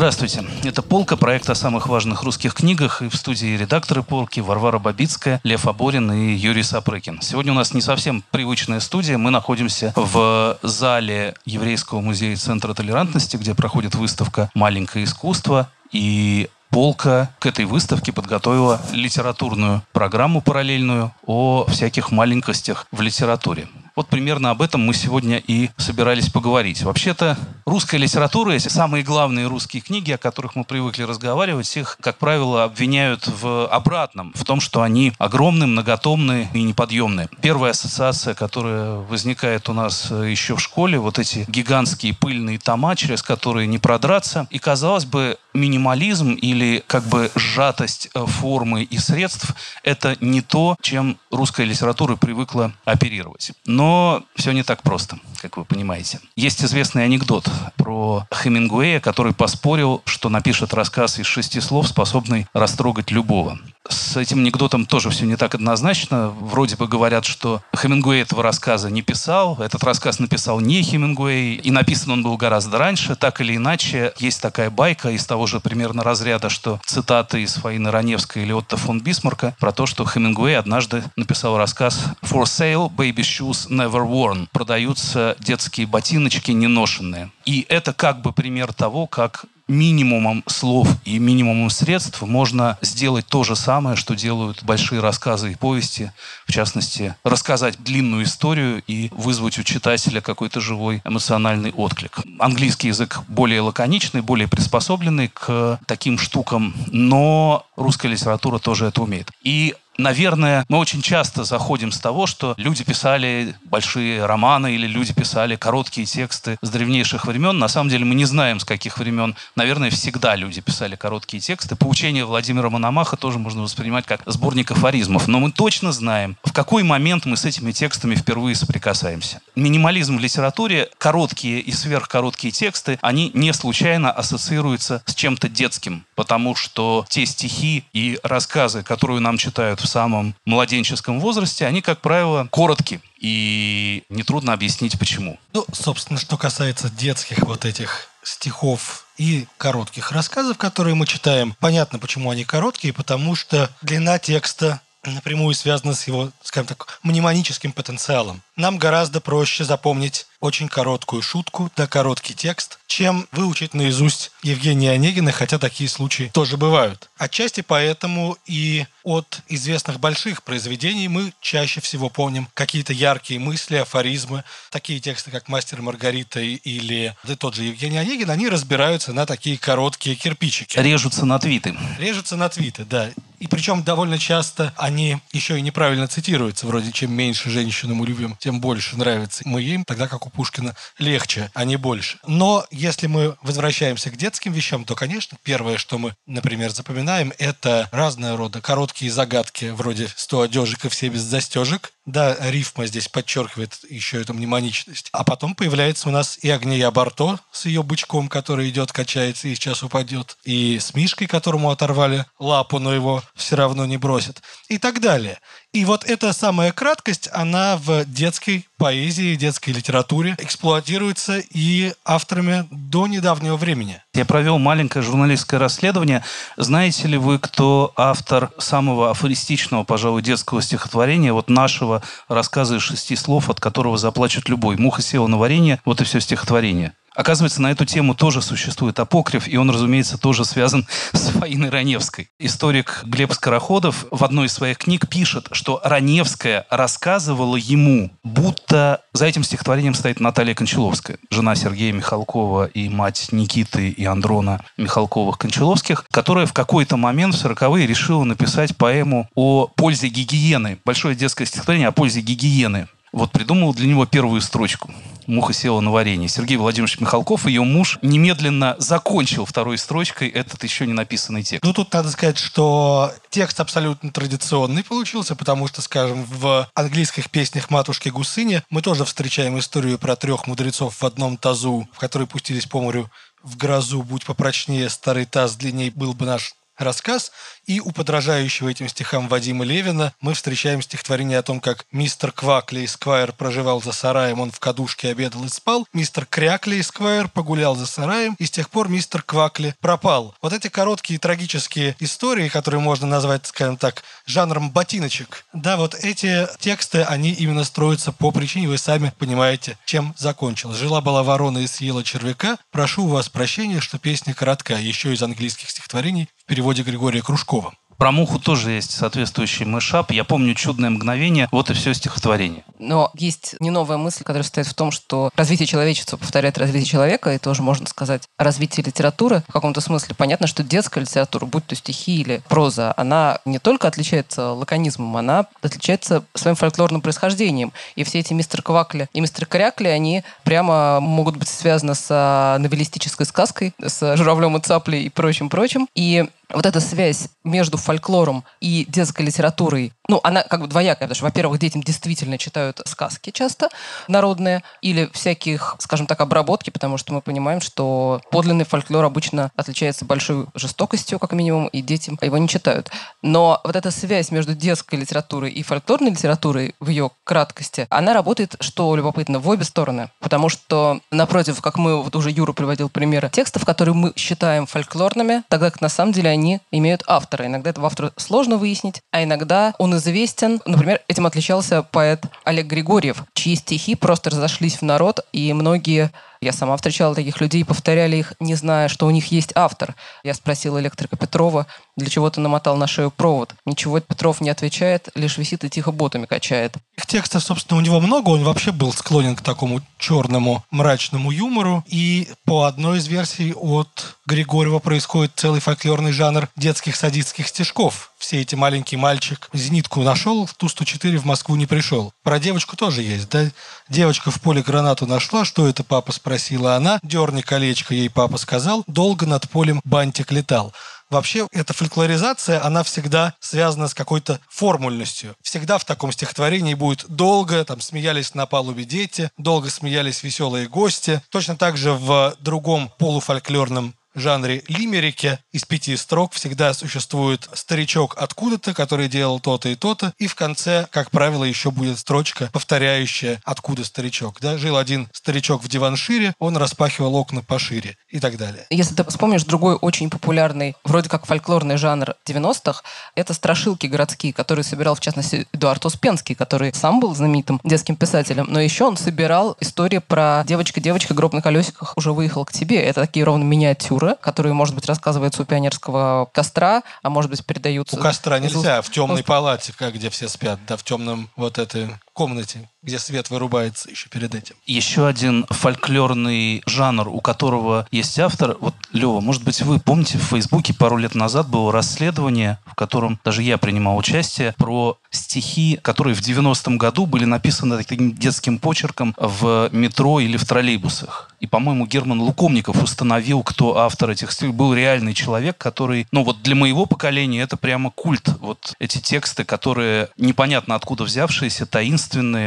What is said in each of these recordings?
Здравствуйте. Это «Полка», проект о самых важных русских книгах. И в студии редакторы «Полки» Варвара Бабицкая, Лев Аборин и Юрий Сапрыкин. Сегодня у нас не совсем привычная студия. Мы находимся в зале Еврейского музея Центра толерантности, где проходит выставка «Маленькое искусство». И Полка к этой выставке подготовила литературную программу параллельную о всяких маленькостях в литературе. Вот примерно об этом мы сегодня и собирались поговорить. Вообще-то русская литература, если самые главные русские книги, о которых мы привыкли разговаривать, их, как правило, обвиняют в обратном, в том, что они огромные, многотомные и неподъемные. Первая ассоциация, которая возникает у нас э, еще в школе, вот эти гигантские пыльные тома, через которые не продраться. И, казалось бы, минимализм или как бы сжатость э, формы и средств – это не то, чем русская литература привыкла оперировать. Но все не так просто, как вы понимаете. Есть известный анекдот про Хемингуэя, который поспорил, что напишет рассказ из шести слов, способный растрогать любого. С этим анекдотом тоже все не так однозначно. Вроде бы говорят, что Хемингуэй этого рассказа не писал, этот рассказ написал не Хемингуэй, и написан он был гораздо раньше. Так или иначе, есть такая байка из того же примерно разряда, что цитаты из Фаины Раневской или Отто фон Бисмарка про то, что Хемингуэй однажды написал рассказ «For sale, baby shoes never worn». Продаются детские ботиночки неношенные. И это как бы пример того, как минимумом слов и минимумом средств можно сделать то же самое, что делают большие рассказы и повести. В частности, рассказать длинную историю и вызвать у читателя какой-то живой эмоциональный отклик. Английский язык более лаконичный, более приспособленный к таким штукам, но русская литература тоже это умеет. И Наверное, мы очень часто заходим с того, что люди писали большие романы или люди писали короткие тексты с древнейших времен. На самом деле мы не знаем, с каких времен. Наверное, всегда люди писали короткие тексты. Поучение Владимира Мономаха тоже можно воспринимать как сборник афоризмов. Но мы точно знаем, в какой момент мы с этими текстами впервые соприкасаемся. Минимализм в литературе, короткие и сверхкороткие тексты, они не случайно ассоциируются с чем-то детским, потому что те стихи и рассказы, которые нам читают в самом младенческом возрасте, они, как правило, короткие. И нетрудно объяснить, почему. Ну, собственно, что касается детских вот этих стихов и коротких рассказов, которые мы читаем, понятно, почему они короткие, потому что длина текста напрямую связана с его, скажем так, мнемоническим потенциалом. Нам гораздо проще запомнить очень короткую шутку, да короткий текст, чем выучить наизусть Евгения Онегина, хотя такие случаи тоже бывают. Отчасти поэтому и от известных больших произведений мы чаще всего помним какие-то яркие мысли, афоризмы. Такие тексты, как «Мастер и Маргарита» или да, тот же Евгений Онегин, они разбираются на такие короткие кирпичики. Режутся на твиты. Режутся на твиты, да. И причем довольно часто они еще и неправильно цитируются, вроде «чем меньше женщину мы любим, тем больше нравится мы им», тогда как у Пушкина легче, а не больше. Но если мы возвращаемся к детским вещам, то, конечно, первое, что мы, например, запоминаем, это разного рода короткие загадки, вроде «сто одежек и все без застежек». Да, рифма здесь подчеркивает еще эту мнемоничность. А потом появляется у нас и Агния Барто с ее бычком, который идет, качается и сейчас упадет, и с Мишкой, которому оторвали лапу, но его все равно не бросят, и так далее. И вот эта самая краткость, она в детской поэзии, детской литературе эксплуатируется и авторами до недавнего времени. Я провел маленькое журналистское расследование. Знаете ли вы, кто автор самого афористичного, пожалуй, детского стихотворения, вот нашего рассказа из шести слов, от которого заплачет любой? «Муха села на варенье», вот и все стихотворение. Оказывается, на эту тему тоже существует апокриф, и он, разумеется, тоже связан с Фаиной Раневской. Историк Глеб Скороходов в одной из своих книг пишет, что Раневская рассказывала ему, будто за этим стихотворением стоит Наталья Кончаловская, жена Сергея Михалкова и мать Никиты и Андрона Михалковых-Кончаловских, которая в какой-то момент в 40-е решила написать поэму о пользе гигиены. Большое детское стихотворение о пользе гигиены. Вот придумал для него первую строчку. Муха села на варенье. Сергей Владимирович Михалков, ее муж, немедленно закончил второй строчкой этот еще не написанный текст. Ну, тут надо сказать, что текст абсолютно традиционный получился, потому что, скажем, в английских песнях «Матушки Гусыни» мы тоже встречаем историю про трех мудрецов в одном тазу, в которые пустились по морю в грозу, будь попрочнее, старый таз длинней был бы наш рассказ. И у подражающего этим стихам Вадима Левина мы встречаем стихотворение о том, как мистер Квакли Сквайр проживал за сараем, он в кадушке обедал и спал, мистер Крякли Сквайр погулял за сараем, и с тех пор мистер Квакли пропал. Вот эти короткие трагические истории, которые можно назвать, скажем так, жанром ботиночек, да, вот эти тексты, они именно строятся по причине, вы сами понимаете, чем закончилось. Жила-была ворона и съела червяка. Прошу у вас прощения, что песня коротка, еще из английских стихотворений в переводе Григория Кружкова. Про муху тоже есть соответствующий мышап. Я помню «Чудное мгновение». Вот и все стихотворение. Но есть не новая мысль, которая состоит в том, что развитие человечества повторяет развитие человека, и тоже можно сказать развитие литературы. В каком-то смысле понятно, что детская литература, будь то стихи или проза, она не только отличается лаконизмом, она отличается своим фольклорным происхождением. И все эти мистер Квакли и мистер Крякли, они прямо могут быть связаны с а, новеллистической сказкой, с журавлем и цаплей и прочим-прочим. И вот эта связь между фольклором и детской литературой, ну, она как бы двоякая, потому что, во-первых, детям действительно читают сказки часто народные или всяких, скажем так, обработки, потому что мы понимаем, что подлинный фольклор обычно отличается большой жестокостью, как минимум, и детям его не читают. Но вот эта связь между детской литературой и фольклорной литературой в ее краткости, она работает, что любопытно, в обе стороны. Потому что, напротив, как мы, вот уже Юра приводил примеры текстов, которые мы считаем фольклорными, тогда как на самом деле они имеют автора. Иногда этого автора сложно выяснить, а иногда он известен. Например, этим отличался поэт Олег Григорьев, чьи стихи просто разошлись в народ, и многие я сама встречала таких людей, повторяли их, не зная, что у них есть автор. Я спросила электрика Петрова, для чего ты намотал на шею провод? Ничего Петров не отвечает, лишь висит и тихо ботами качает. Их текстов, собственно, у него много. Он вообще был склонен к такому черному, мрачному юмору. И по одной из версий от Григорьева происходит целый фольклорный жанр детских садистских стишков. Все эти маленький мальчик зенитку нашел, в Ту-104 в Москву не пришел. Про девочку тоже есть, да? Девочка в поле гранату нашла, что это папа спросила она. Дерни колечко, ей папа сказал. Долго над полем бантик летал. Вообще, эта фольклоризация, она всегда связана с какой-то формульностью. Всегда в таком стихотворении будет долго, там смеялись на палубе дети, долго смеялись веселые гости. Точно так же в другом полуфольклорном жанре лимерики из пяти строк всегда существует старичок откуда-то, который делал то-то и то-то, и в конце, как правило, еще будет строчка, повторяющая «откуда старичок». Да? Жил один старичок в диваншире, он распахивал окна пошире и так далее. Если ты вспомнишь другой очень популярный, вроде как фольклорный жанр 90-х, это страшилки городские, которые собирал, в частности, Эдуард Успенский, который сам был знаменитым детским писателем, но еще он собирал истории про девочка-девочка, гроб на колесиках уже выехал к тебе. Это такие ровно миниатюры культуры, которые, может быть, рассказываются у пионерского костра, а может быть, передаются... У костра нельзя, в темной палате, как где все спят, да, в темном вот этой комнате, где свет вырубается еще перед этим. Еще один фольклорный жанр, у которого есть автор. Вот, Лева, может быть, вы помните, в Фейсбуке пару лет назад было расследование, в котором даже я принимал участие, про стихи, которые в 90-м году были написаны таким детским почерком в метро или в троллейбусах. И, по-моему, Герман Лукомников установил, кто автор этих стихов. Был реальный человек, который, ну вот для моего поколения это прямо культ. Вот эти тексты, которые непонятно откуда взявшиеся, таинственные,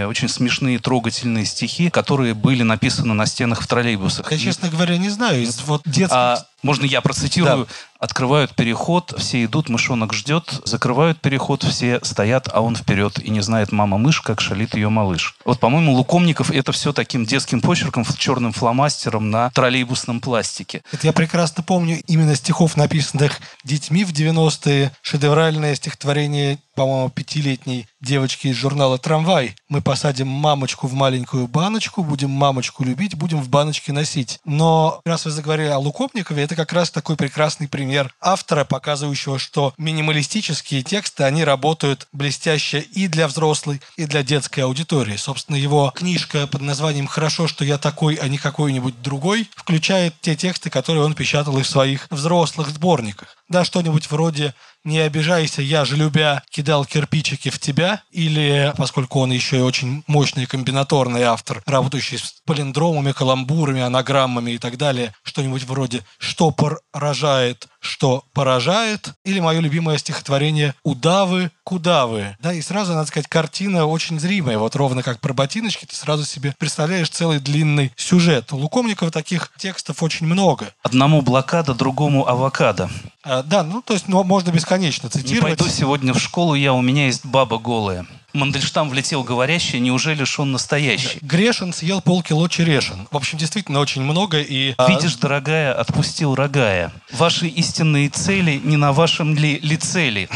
очень смешные, трогательные стихи, которые были написаны на стенах в троллейбусах. Я, честно говоря, не знаю. Из вот детских а можно я процитирую? Да. Открывают переход, все идут, мышонок ждет. Закрывают переход, все стоят, а он вперед. И не знает мама мышь, как шалит ее малыш. Вот, по-моему, Лукомников это все таким детским почерком, черным фломастером на троллейбусном пластике. Это я прекрасно помню именно стихов, написанных детьми в 90-е. Шедевральное стихотворение по-моему, пятилетней девочки из журнала «Трамвай». Мы посадим мамочку в маленькую баночку, будем мамочку любить, будем в баночке носить. Но раз вы заговорили о Лукопникове, это как раз такой прекрасный пример автора, показывающего, что минималистические тексты, они работают блестяще и для взрослой, и для детской аудитории. Собственно, его книжка под названием «Хорошо, что я такой, а не какой-нибудь другой» включает те тексты, которые он печатал и в своих взрослых сборниках. Да, что-нибудь вроде «Не обижайся, я же любя кидал кирпичики в тебя», или, поскольку он еще и очень мощный комбинаторный автор, работающий с палиндромами, каламбурами, анаграммами и так далее, что-нибудь вроде «Штопор рожает что поражает, или мое любимое стихотворение «Удавы, кудавы». Да, и сразу, надо сказать, картина очень зримая. Вот ровно как про ботиночки, ты сразу себе представляешь целый длинный сюжет. У Лукомникова таких текстов очень много. Одному блокада, другому авокадо. А, да, ну, то есть ну, можно бесконечно Не цитировать. пойду сегодня в школу, я, у меня есть баба голая. Мандельштам влетел говорящий, неужели ж он настоящий? Грешин съел полкило черешин. В общем, действительно очень много. И, а, Видишь, дорогая, отпустил рогая. Ваши истинные цели не на вашем ли лице ли?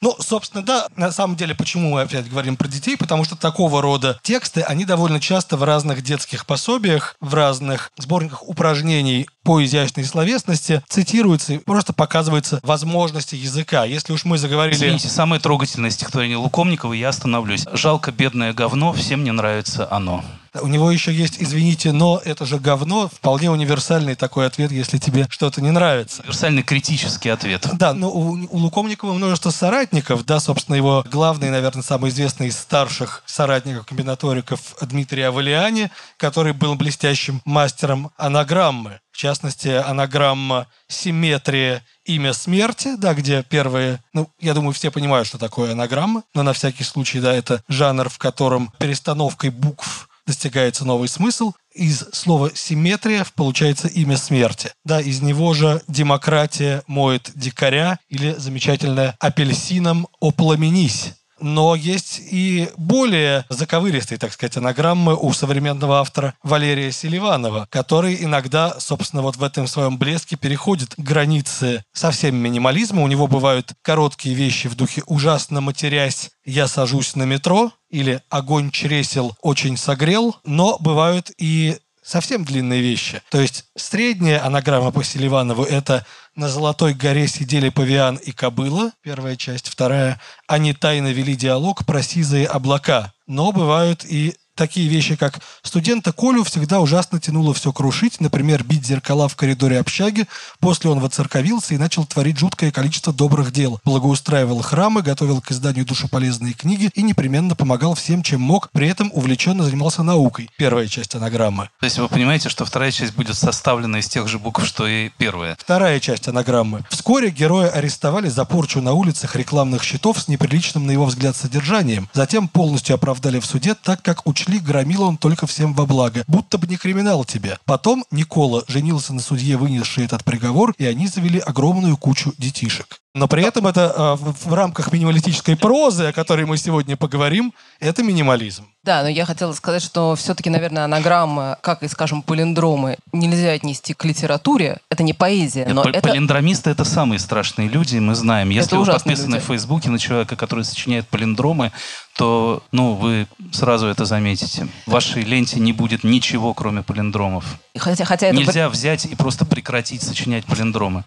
Ну, собственно, да, на самом деле, почему мы опять говорим про детей? Потому что такого рода тексты, они довольно часто в разных детских пособиях, в разных сборниках упражнений по изящной словесности цитируются и просто показываются возможности языка. Если уж мы заговорили... Извините, самое трогательное стихотворение Лукомникова, я остановлюсь. Жалко бедное говно, всем не нравится оно. У него еще есть, извините, но это же говно, вполне универсальный такой ответ, если тебе что-то не нравится. Универсальный критический ответ. Да, ну у, у Лукомникова множество соратников, да, собственно, его главный, наверное, самый известный из старших соратников комбинаториков Дмитрий Авалиани, который был блестящим мастером анаграммы. В частности, анаграмма «Симметрия. Имя смерти», да, где первые, ну, я думаю, все понимают, что такое анаграмма, но на всякий случай, да, это жанр, в котором перестановкой букв достигается новый смысл. Из слова «симметрия» получается имя смерти. Да, из него же «демократия моет дикаря» или замечательное «апельсином опламенись». Но есть и более заковыристые, так сказать, анаграммы у современного автора Валерия Селиванова, который иногда, собственно, вот в этом своем блеске переходит границы совсем минимализма. У него бывают короткие вещи в духе «ужасно матерясь, я сажусь на метро» или «огонь чресел очень согрел», но бывают и совсем длинные вещи. То есть средняя анаграмма по Селиванову – это «На золотой горе сидели павиан и кобыла», первая часть. Вторая «Они тайно вели диалог про сизые облака». Но бывают и такие вещи, как студента Колю всегда ужасно тянуло все крушить, например, бить зеркала в коридоре общаги. После он воцерковился и начал творить жуткое количество добрых дел. Благоустраивал храмы, готовил к изданию душеполезные книги и непременно помогал всем, чем мог, при этом увлеченно занимался наукой. Первая часть анаграммы. То есть вы понимаете, что вторая часть будет составлена из тех же букв, что и первая. Вторая часть анаграммы. Вскоре героя арестовали за порчу на улицах рекламных щитов с неприличным, на его взгляд, содержанием. Затем полностью оправдали в суде, так как учли, громил он только всем во благо. Будто бы не криминал тебе. Потом Никола женился на судье, вынесший этот приговор, и они завели огромную кучу детишек. Но при этом это а, в, рамках минималистической прозы, о которой мы сегодня поговорим, это минимализм. Да, но я хотела сказать, что все-таки, наверное, анаграммы, как и, скажем, палиндромы, нельзя отнести к литературе. Это не поэзия, Нет, но пал- это... Палиндромисты это самые страшные люди, мы знаем. Если Это вы подписаны люди. в Фейсбуке на человека, который сочиняет палиндромы, то ну, вы сразу это заметите. В вашей ленте не будет ничего, кроме палиндромов. Хотя, хотя это... Нельзя взять и просто прекратить сочинять палиндромы.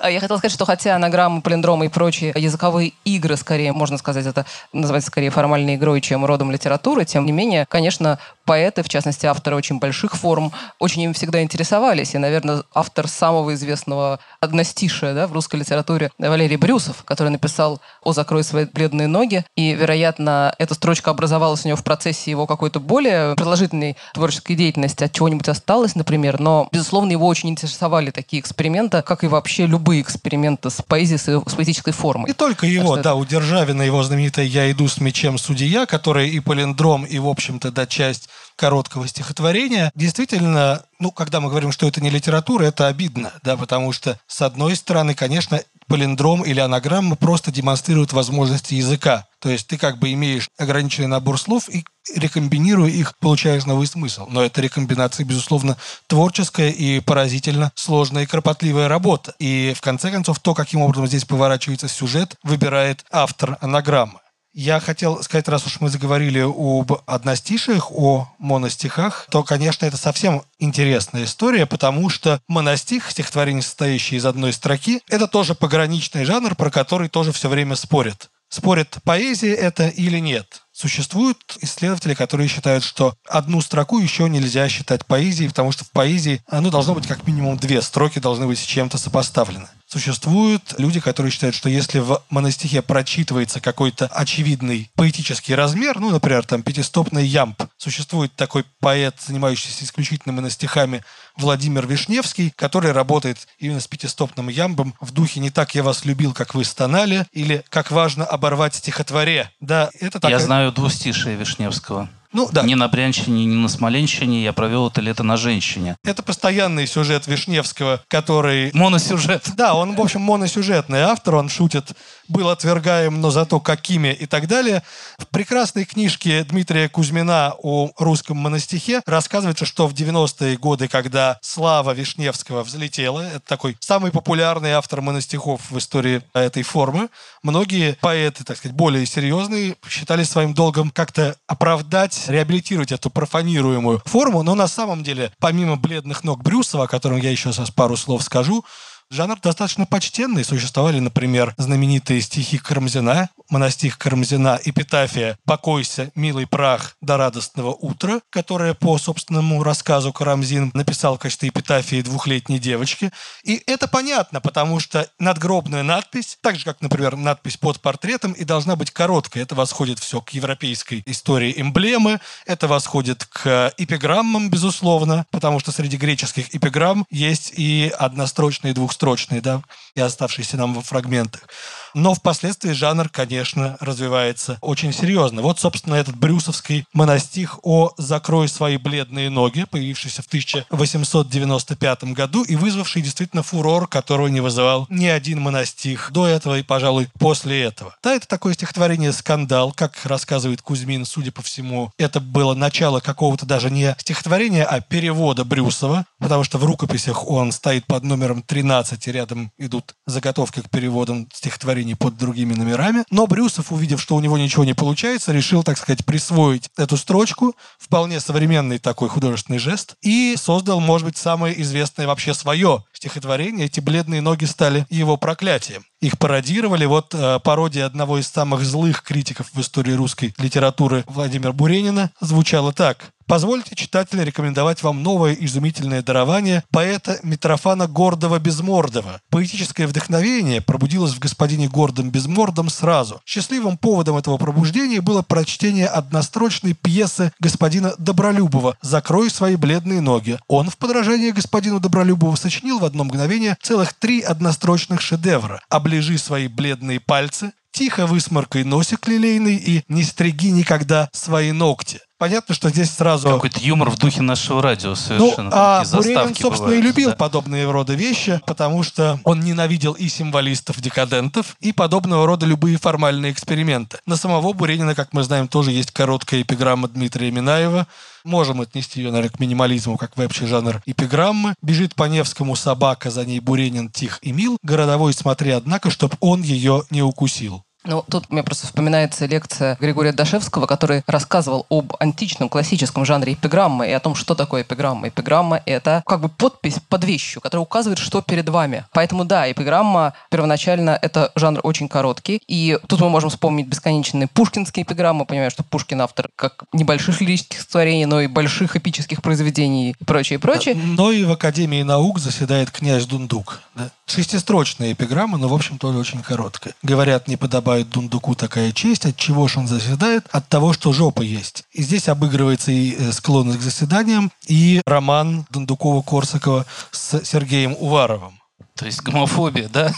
А Я хотела сказать, что хотя анаграммы, палиндромы и прочие языковые игры, скорее, можно сказать, это называется скорее формальной игрой, чем родом литературы, тем не менее, конечно, поэты, в частности, авторы очень больших форм, очень им всегда интересовались. И, наверное, автор самого известного одностишия да, в русской литературе Валерий Брюсов, который написал «О, закрой свои бледные ноги». И, вероятно, эта строчка образовалась у него в процессе его какой-то более продолжительной творческой деятельности, от чего-нибудь осталось, например. Но, безусловно, его очень интересовали такие эксперименты, как и вообще любые эксперименты с поэзией, с поэтической формой. Не только его, что да, у Державина его знаменитая «Я иду с мечем судья», которая и палиндром, и, в общем-то, да, часть короткого стихотворения. Действительно, ну, когда мы говорим, что это не литература, это обидно, да, потому что, с одной стороны, конечно, палиндром или анаграмма просто демонстрируют возможности языка. То есть ты как бы имеешь ограниченный набор слов и рекомбинируя их, получаешь новый смысл. Но эта рекомбинация, безусловно, творческая и поразительно сложная и кропотливая работа. И в конце концов, то, каким образом здесь поворачивается сюжет, выбирает автор анаграммы. Я хотел сказать, раз уж мы заговорили об одностишиях, о моностихах, то, конечно, это совсем интересная история, потому что моностих, стихотворение, состоящее из одной строки, это тоже пограничный жанр, про который тоже все время спорят. Спорят, поэзия это или нет. Существуют исследователи, которые считают, что одну строку еще нельзя считать поэзией, потому что в поэзии оно должно быть как минимум две строки должны быть с чем-то сопоставлены. Существуют люди, которые считают, что если в моностихе прочитывается какой-то очевидный поэтический размер, ну, например, там пятистопный ямб, существует такой поэт, занимающийся исключительно моностихами, Владимир Вишневский, который работает именно с пятистопным ямбом в духе «Не так я вас любил, как вы стонали» или «Как важно оборвать стихотворе». Да, это такая... Я знаю двустишие Вишневского. Ну, да. Ни на Брянщине, ни на Смоленщине я провел это лето на женщине. Это постоянный сюжет Вишневского, который... Моносюжет. Да, он, в общем, моносюжетный автор, он шутит «был отвергаем, но зато какими» и так далее. В прекрасной книжке Дмитрия Кузьмина о русском моностихе рассказывается, что в 90-е годы, когда слава Вишневского взлетела, это такой самый популярный автор моностихов в истории этой формы, многие поэты, так сказать, более серьезные, считали своим долгом как-то оправдать реабилитировать эту профанируемую форму, но на самом деле, помимо бледных ног Брюсова, о котором я еще сейчас пару слов скажу, Жанр достаточно почтенный. Существовали, например, знаменитые стихи Карамзина, монастих Карамзина, эпитафия «Покойся, милый прах, до радостного утра», которая по собственному рассказу Карамзин написал в качестве эпитафии двухлетней девочки. И это понятно, потому что надгробная надпись, так же, как, например, надпись под портретом, и должна быть короткой. Это восходит все к европейской истории эмблемы, это восходит к эпиграммам, безусловно, потому что среди греческих эпиграмм есть и однострочные, и двухстрочные строчные, да, и оставшиеся нам во фрагментах. Но впоследствии жанр, конечно, развивается очень серьезно. Вот, собственно, этот брюсовский монастих о «Закрой свои бледные ноги», появившийся в 1895 году и вызвавший действительно фурор, которого не вызывал ни один монастих до этого и, пожалуй, после этого. Да, это такое стихотворение «Скандал», как рассказывает Кузьмин, судя по всему, это было начало какого-то даже не стихотворения, а перевода Брюсова, потому что в рукописях он стоит под номером 13, и рядом идут заготовки к переводам стихотворений стихотворений под другими номерами. Но Брюсов, увидев, что у него ничего не получается, решил, так сказать, присвоить эту строчку, вполне современный такой художественный жест, и создал, может быть, самое известное вообще свое стихотворение. Эти бледные ноги стали его проклятием. Их пародировали. Вот э, пародия одного из самых злых критиков в истории русской литературы Владимира Буренина звучала так. Позвольте, читателя, рекомендовать вам новое изумительное дарование поэта Митрофана Гордова-Безмордова. Поэтическое вдохновение пробудилось в господине Гордом Безмордом сразу. Счастливым поводом этого пробуждения было прочтение однострочной пьесы господина Добролюбова «Закрой свои бледные ноги». Он в подражании господину Добролюбову сочинил в одно мгновение целых три однострочных шедевра. «Оближи свои бледные пальцы», «Тихо высморкай носик лилейный» и «Не стриги никогда свои ногти» понятно, что здесь сразу... Какой-то юмор в духе нашего радио совершенно. Ну, а Буренин, собственно, бывают, и любил да. подобные рода вещи, потому что он ненавидел и символистов-декадентов, и подобного рода любые формальные эксперименты. На самого Буренина, как мы знаем, тоже есть короткая эпиграмма Дмитрия Минаева. Можем отнести ее, наверное, к минимализму, как вообще жанр эпиграммы. Бежит по Невскому собака, за ней Буренин тих и мил. Городовой смотри, однако, чтоб он ее не укусил. Ну, тут мне просто вспоминается лекция Григория Дашевского, который рассказывал об античном классическом жанре эпиграммы и о том, что такое эпиграмма. Эпиграмма — это как бы подпись под вещью, которая указывает, что перед вами. Поэтому, да, эпиграмма первоначально — это жанр очень короткий. И тут мы можем вспомнить бесконечные пушкинские эпиграммы, понимая, что Пушкин автор как небольших лирических творений, но и больших эпических произведений и прочее, и прочее. Но и в Академии наук заседает князь Дундук. Да? Шестистрочная эпиграмма, но, в общем, тоже очень короткая. Говорят, не подобает Дундуку такая честь. От чего же он заседает? От того, что жопа есть. И здесь обыгрывается и э, склонность к заседаниям, и роман Дундукова-Корсакова с Сергеем Уваровым. То есть гомофобия, да?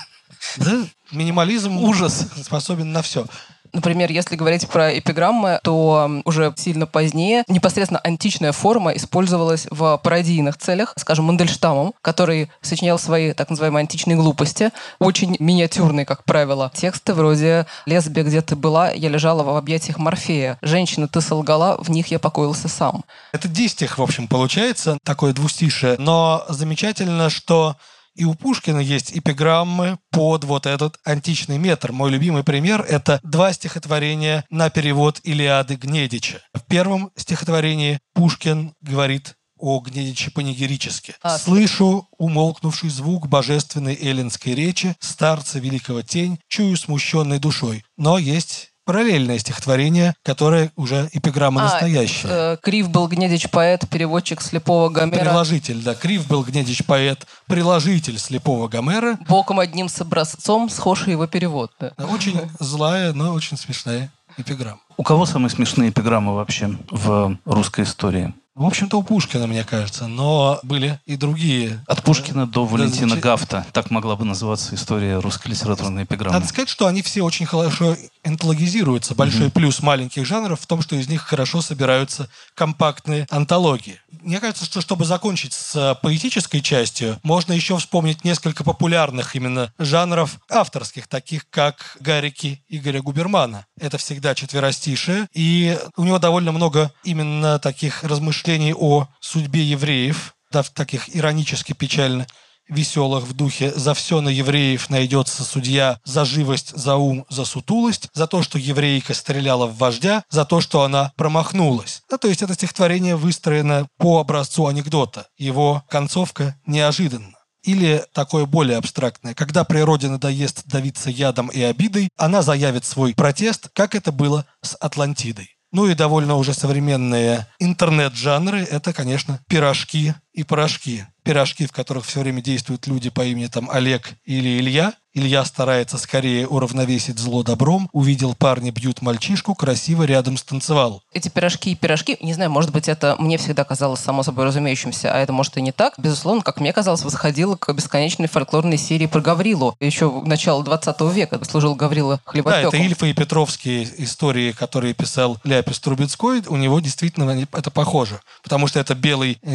Да, минимализм ужас способен на все. Например, если говорить про эпиграммы, то уже сильно позднее непосредственно античная форма использовалась в пародийных целях, скажем, Мандельштамом, который сочинял свои так называемые античные глупости, очень миниатюрные, как правило, тексты вроде «Лесбия, где ты была, я лежала в объятиях Морфея», «Женщина, ты солгала, в них я покоился сам». Это дистих, в общем, получается, такое двустишее, но замечательно, что и у Пушкина есть эпиграммы под вот этот античный метр. Мой любимый пример — это два стихотворения на перевод Илиады Гнедича. В первом стихотворении Пушкин говорит о Гнедиче панигерически. А, «Слышу умолкнувший звук божественной эллинской речи, старца великого тень, чую смущенной душой». Но есть параллельное стихотворение, которое уже эпиграмма А, настоящая. э, Крив был Гнедич поэт, переводчик слепого Гомера. Приложитель, да. Крив был Гнедич поэт, приложитель слепого Гомера. Боком одним с образцом схож его перевод. да. Очень злая, но очень смешная эпиграмма. У кого самые смешные эпиграммы вообще в русской истории? В общем-то, у Пушкина, мне кажется, но были и другие. От Пушкина до Валентина Гафта. Так могла бы называться история русской литературной эпиграммы. Надо сказать, что они все очень хорошо энтологизируются. Большой плюс маленьких жанров в том, что из них хорошо собираются компактные антологии. Мне кажется, что чтобы закончить с поэтической частью, можно еще вспомнить несколько популярных именно жанров авторских, таких как Гарики Игоря Губермана. Это всегда четверостишие, и у него довольно много именно таких размышлений о судьбе евреев, да, в таких иронически печально веселых в духе «За все на евреев найдется судья, за живость, за ум, за сутулость, за то, что еврейка стреляла в вождя, за то, что она промахнулась». Ну, то есть это стихотворение выстроено по образцу анекдота. Его концовка неожиданна. Или такое более абстрактное. Когда природе надоест давиться ядом и обидой, она заявит свой протест, как это было с Атлантидой. Ну и довольно уже современные интернет-жанры – это, конечно, пирожки и порошки. Пирожки, в которых все время действуют люди по имени там Олег или Илья. Илья старается скорее уравновесить зло добром. Увидел парня бьют мальчишку, красиво рядом станцевал. Эти пирожки и пирожки, не знаю, может быть, это мне всегда казалось само собой разумеющимся, а это, может, и не так. Безусловно, как мне казалось, восходило к бесконечной фольклорной серии про Гаврилу. Еще начало 20 века служил Гаврила Да, хлебопеком. это Ильфа и Петровские истории, которые писал Ляпис Трубецкой. У него действительно это похоже. Потому что это белый э,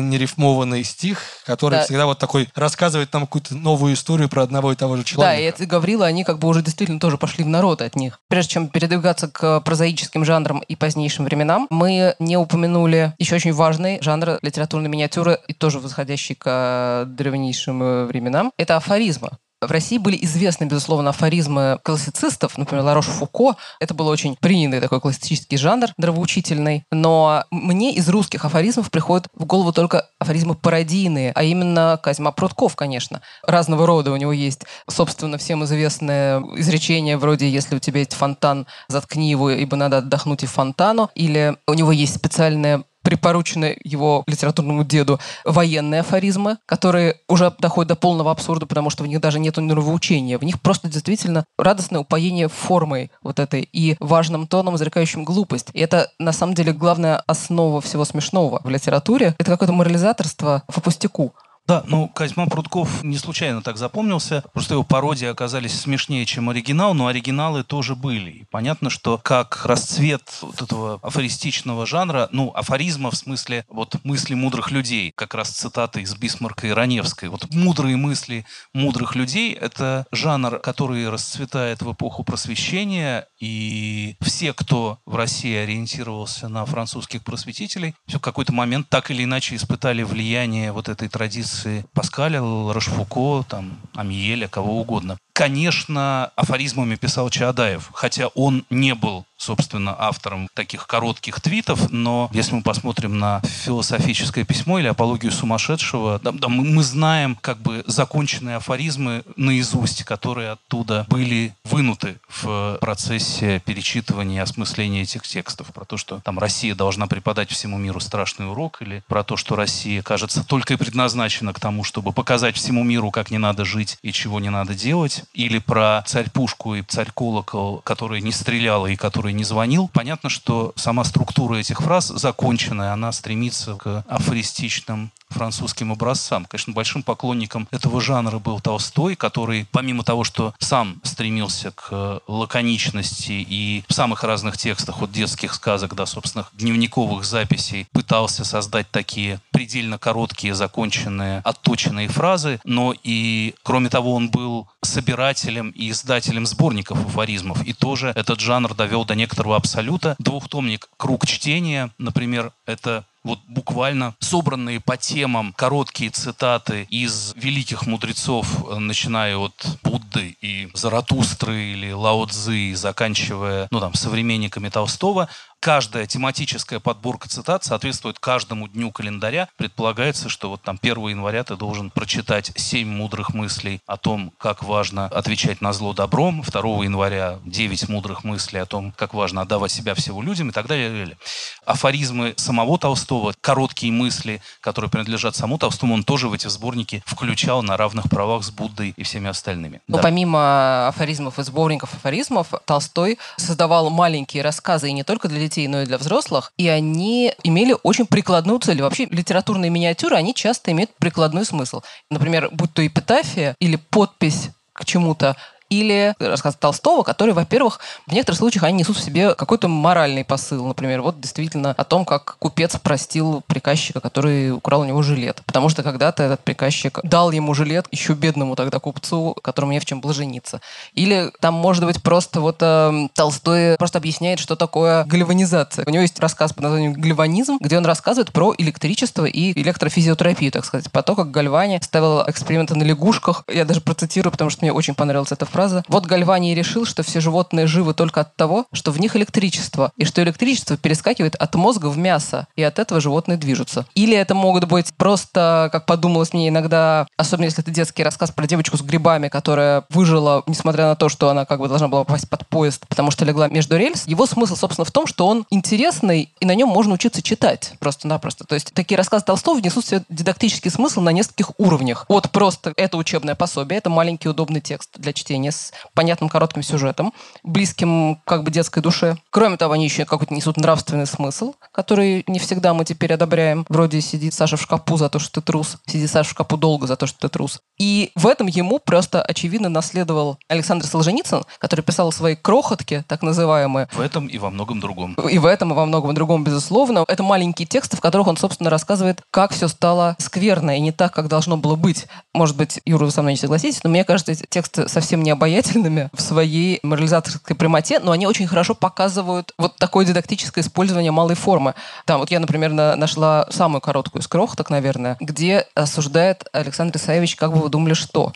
нерифмованный стих, который Да. всегда вот такой рассказывает нам какую-то новую историю про одного и того же Да, и человека. эти Гаврилы, они как бы уже действительно тоже пошли в народ от них. Прежде чем передвигаться к прозаическим жанрам и позднейшим временам, мы не упомянули еще очень важный жанр литературной миниатюры и тоже восходящий к э, древнейшим э, временам. Это афоризмы. В России были известны, безусловно, афоризмы классицистов, например, Ларош Фуко. Это был очень принятый такой классический жанр, нравоучительный. Но мне из русских афоризмов приходят в голову только афоризмы пародийные, а именно Козьма Прутков, конечно. Разного рода у него есть, собственно, всем известное изречение вроде «Если у тебя есть фонтан, заткни его, ибо надо отдохнуть и фонтану». Или у него есть специальное припоручены его литературному деду военные афоризмы, которые уже доходят до полного абсурда, потому что в них даже нет нравоучения. В них просто действительно радостное упоение формой вот этой и важным тоном, изрекающим глупость. И это, на самом деле, главная основа всего смешного в литературе. Это какое-то морализаторство по пустяку. Да, ну Козьма Прутков не случайно так запомнился. Просто его пародии оказались смешнее, чем оригинал, но оригиналы тоже были. И понятно, что как расцвет вот этого афористичного жанра, ну, афоризма в смысле вот мысли мудрых людей, как раз цитаты из Бисмарка и Раневской. Вот мудрые мысли мудрых людей — это жанр, который расцветает в эпоху просвещения, и все, кто в России ориентировался на французских просветителей, все в какой-то момент так или иначе испытали влияние вот этой традиции Паскаля, Рошфуко, там, Амиеля, кого угодно. Конечно, афоризмами писал Чаадаев, хотя он не был собственно, автором таких коротких твитов, но если мы посмотрим на философическое письмо или апологию сумасшедшего, да, да, мы, мы знаем как бы законченные афоризмы наизусть, которые оттуда были вынуты в процессе перечитывания и осмысления этих текстов. Про то, что там Россия должна преподать всему миру страшный урок, или про то, что Россия, кажется, только и предназначена к тому, чтобы показать всему миру, как не надо жить и чего не надо делать, или про царь-пушку и царь-колокол, который не стрелял и который не звонил. Понятно, что сама структура этих фраз законченная, она стремится к афористичным французским образцам. Конечно, большим поклонником этого жанра был Толстой, который, помимо того, что сам стремился к лаконичности и в самых разных текстах, от детских сказок до собственных дневниковых записей, пытался создать такие предельно короткие, законченные, отточенные фразы, но и, кроме того, он был собирателем и издателем сборников афоризмов. И тоже этот жанр довел до некоторого абсолюта. Двухтомник «Круг чтения», например, это вот буквально собранные по темам короткие цитаты из великих мудрецов, э, начиная от Будды и Заратустры или Лао Цзы, заканчивая, ну там, современниками Толстого, каждая тематическая подборка цитат соответствует каждому дню календаря. Предполагается, что вот там 1 января ты должен прочитать 7 мудрых мыслей о том, как важно отвечать на зло добром, 2 января 9 мудрых мыслей о том, как важно отдавать себя всего людям и так далее. Афоризмы самого Толстого, короткие мысли, которые принадлежат самому Толстому, он тоже в эти сборники включал на равных правах с Буддой и всеми остальными. Но да. помимо афоризмов и сборников афоризмов, Толстой создавал маленькие рассказы и не только для детей, но и для взрослых, и они имели очень прикладную цель. Вообще литературные миниатюры, они часто имеют прикладной смысл. Например, будь то эпитафия или подпись к чему-то, или рассказ Толстого, который, во-первых, в некоторых случаях они несут в себе какой-то моральный посыл. Например, вот действительно о том, как купец простил приказчика, который украл у него жилет. Потому что когда-то этот приказчик дал ему жилет, еще бедному тогда купцу, которому не в чем было жениться. Или там, может быть, просто вот э, Толстой просто объясняет, что такое гальванизация. У него есть рассказ под названием «Гальванизм», где он рассказывает про электричество и электрофизиотерапию, так сказать, по то, как Гальвани ставил эксперименты на лягушках. Я даже процитирую, потому что мне очень понравилась эта фраза фраза. Вот Гальвани решил, что все животные живы только от того, что в них электричество, и что электричество перескакивает от мозга в мясо, и от этого животные движутся. Или это могут быть просто, как подумалось мне иногда, особенно если это детский рассказ про девочку с грибами, которая выжила, несмотря на то, что она как бы должна была попасть под поезд, потому что легла между рельс. Его смысл, собственно, в том, что он интересный, и на нем можно учиться читать просто-напросто. То есть такие рассказы Толстого несут в себе дидактический смысл на нескольких уровнях. Вот просто это учебное пособие, это маленький удобный текст для чтения чтения с понятным коротким сюжетом, близким как бы детской душе. Кроме того, они еще какой-то несут нравственный смысл, который не всегда мы теперь одобряем. Вроде сидит Саша в шкапу за то, что ты трус, сидит Саша в шкапу долго за то, что ты трус. И в этом ему просто очевидно наследовал Александр Солженицын, который писал свои крохотки, так называемые. В этом и во многом другом. И в этом и во многом другом, безусловно. Это маленькие тексты, в которых он, собственно, рассказывает, как все стало скверно и не так, как должно было быть. Может быть, Юра, вы со мной не согласитесь, но мне кажется, эти тексты совсем не обаятельными в своей морализаторской прямоте, но они очень хорошо показывают вот такое дидактическое использование малой формы. Там вот я, например, на, нашла самую короткую из крохоток, наверное, где осуждает Александр Исаевич, как бы вы думали, что.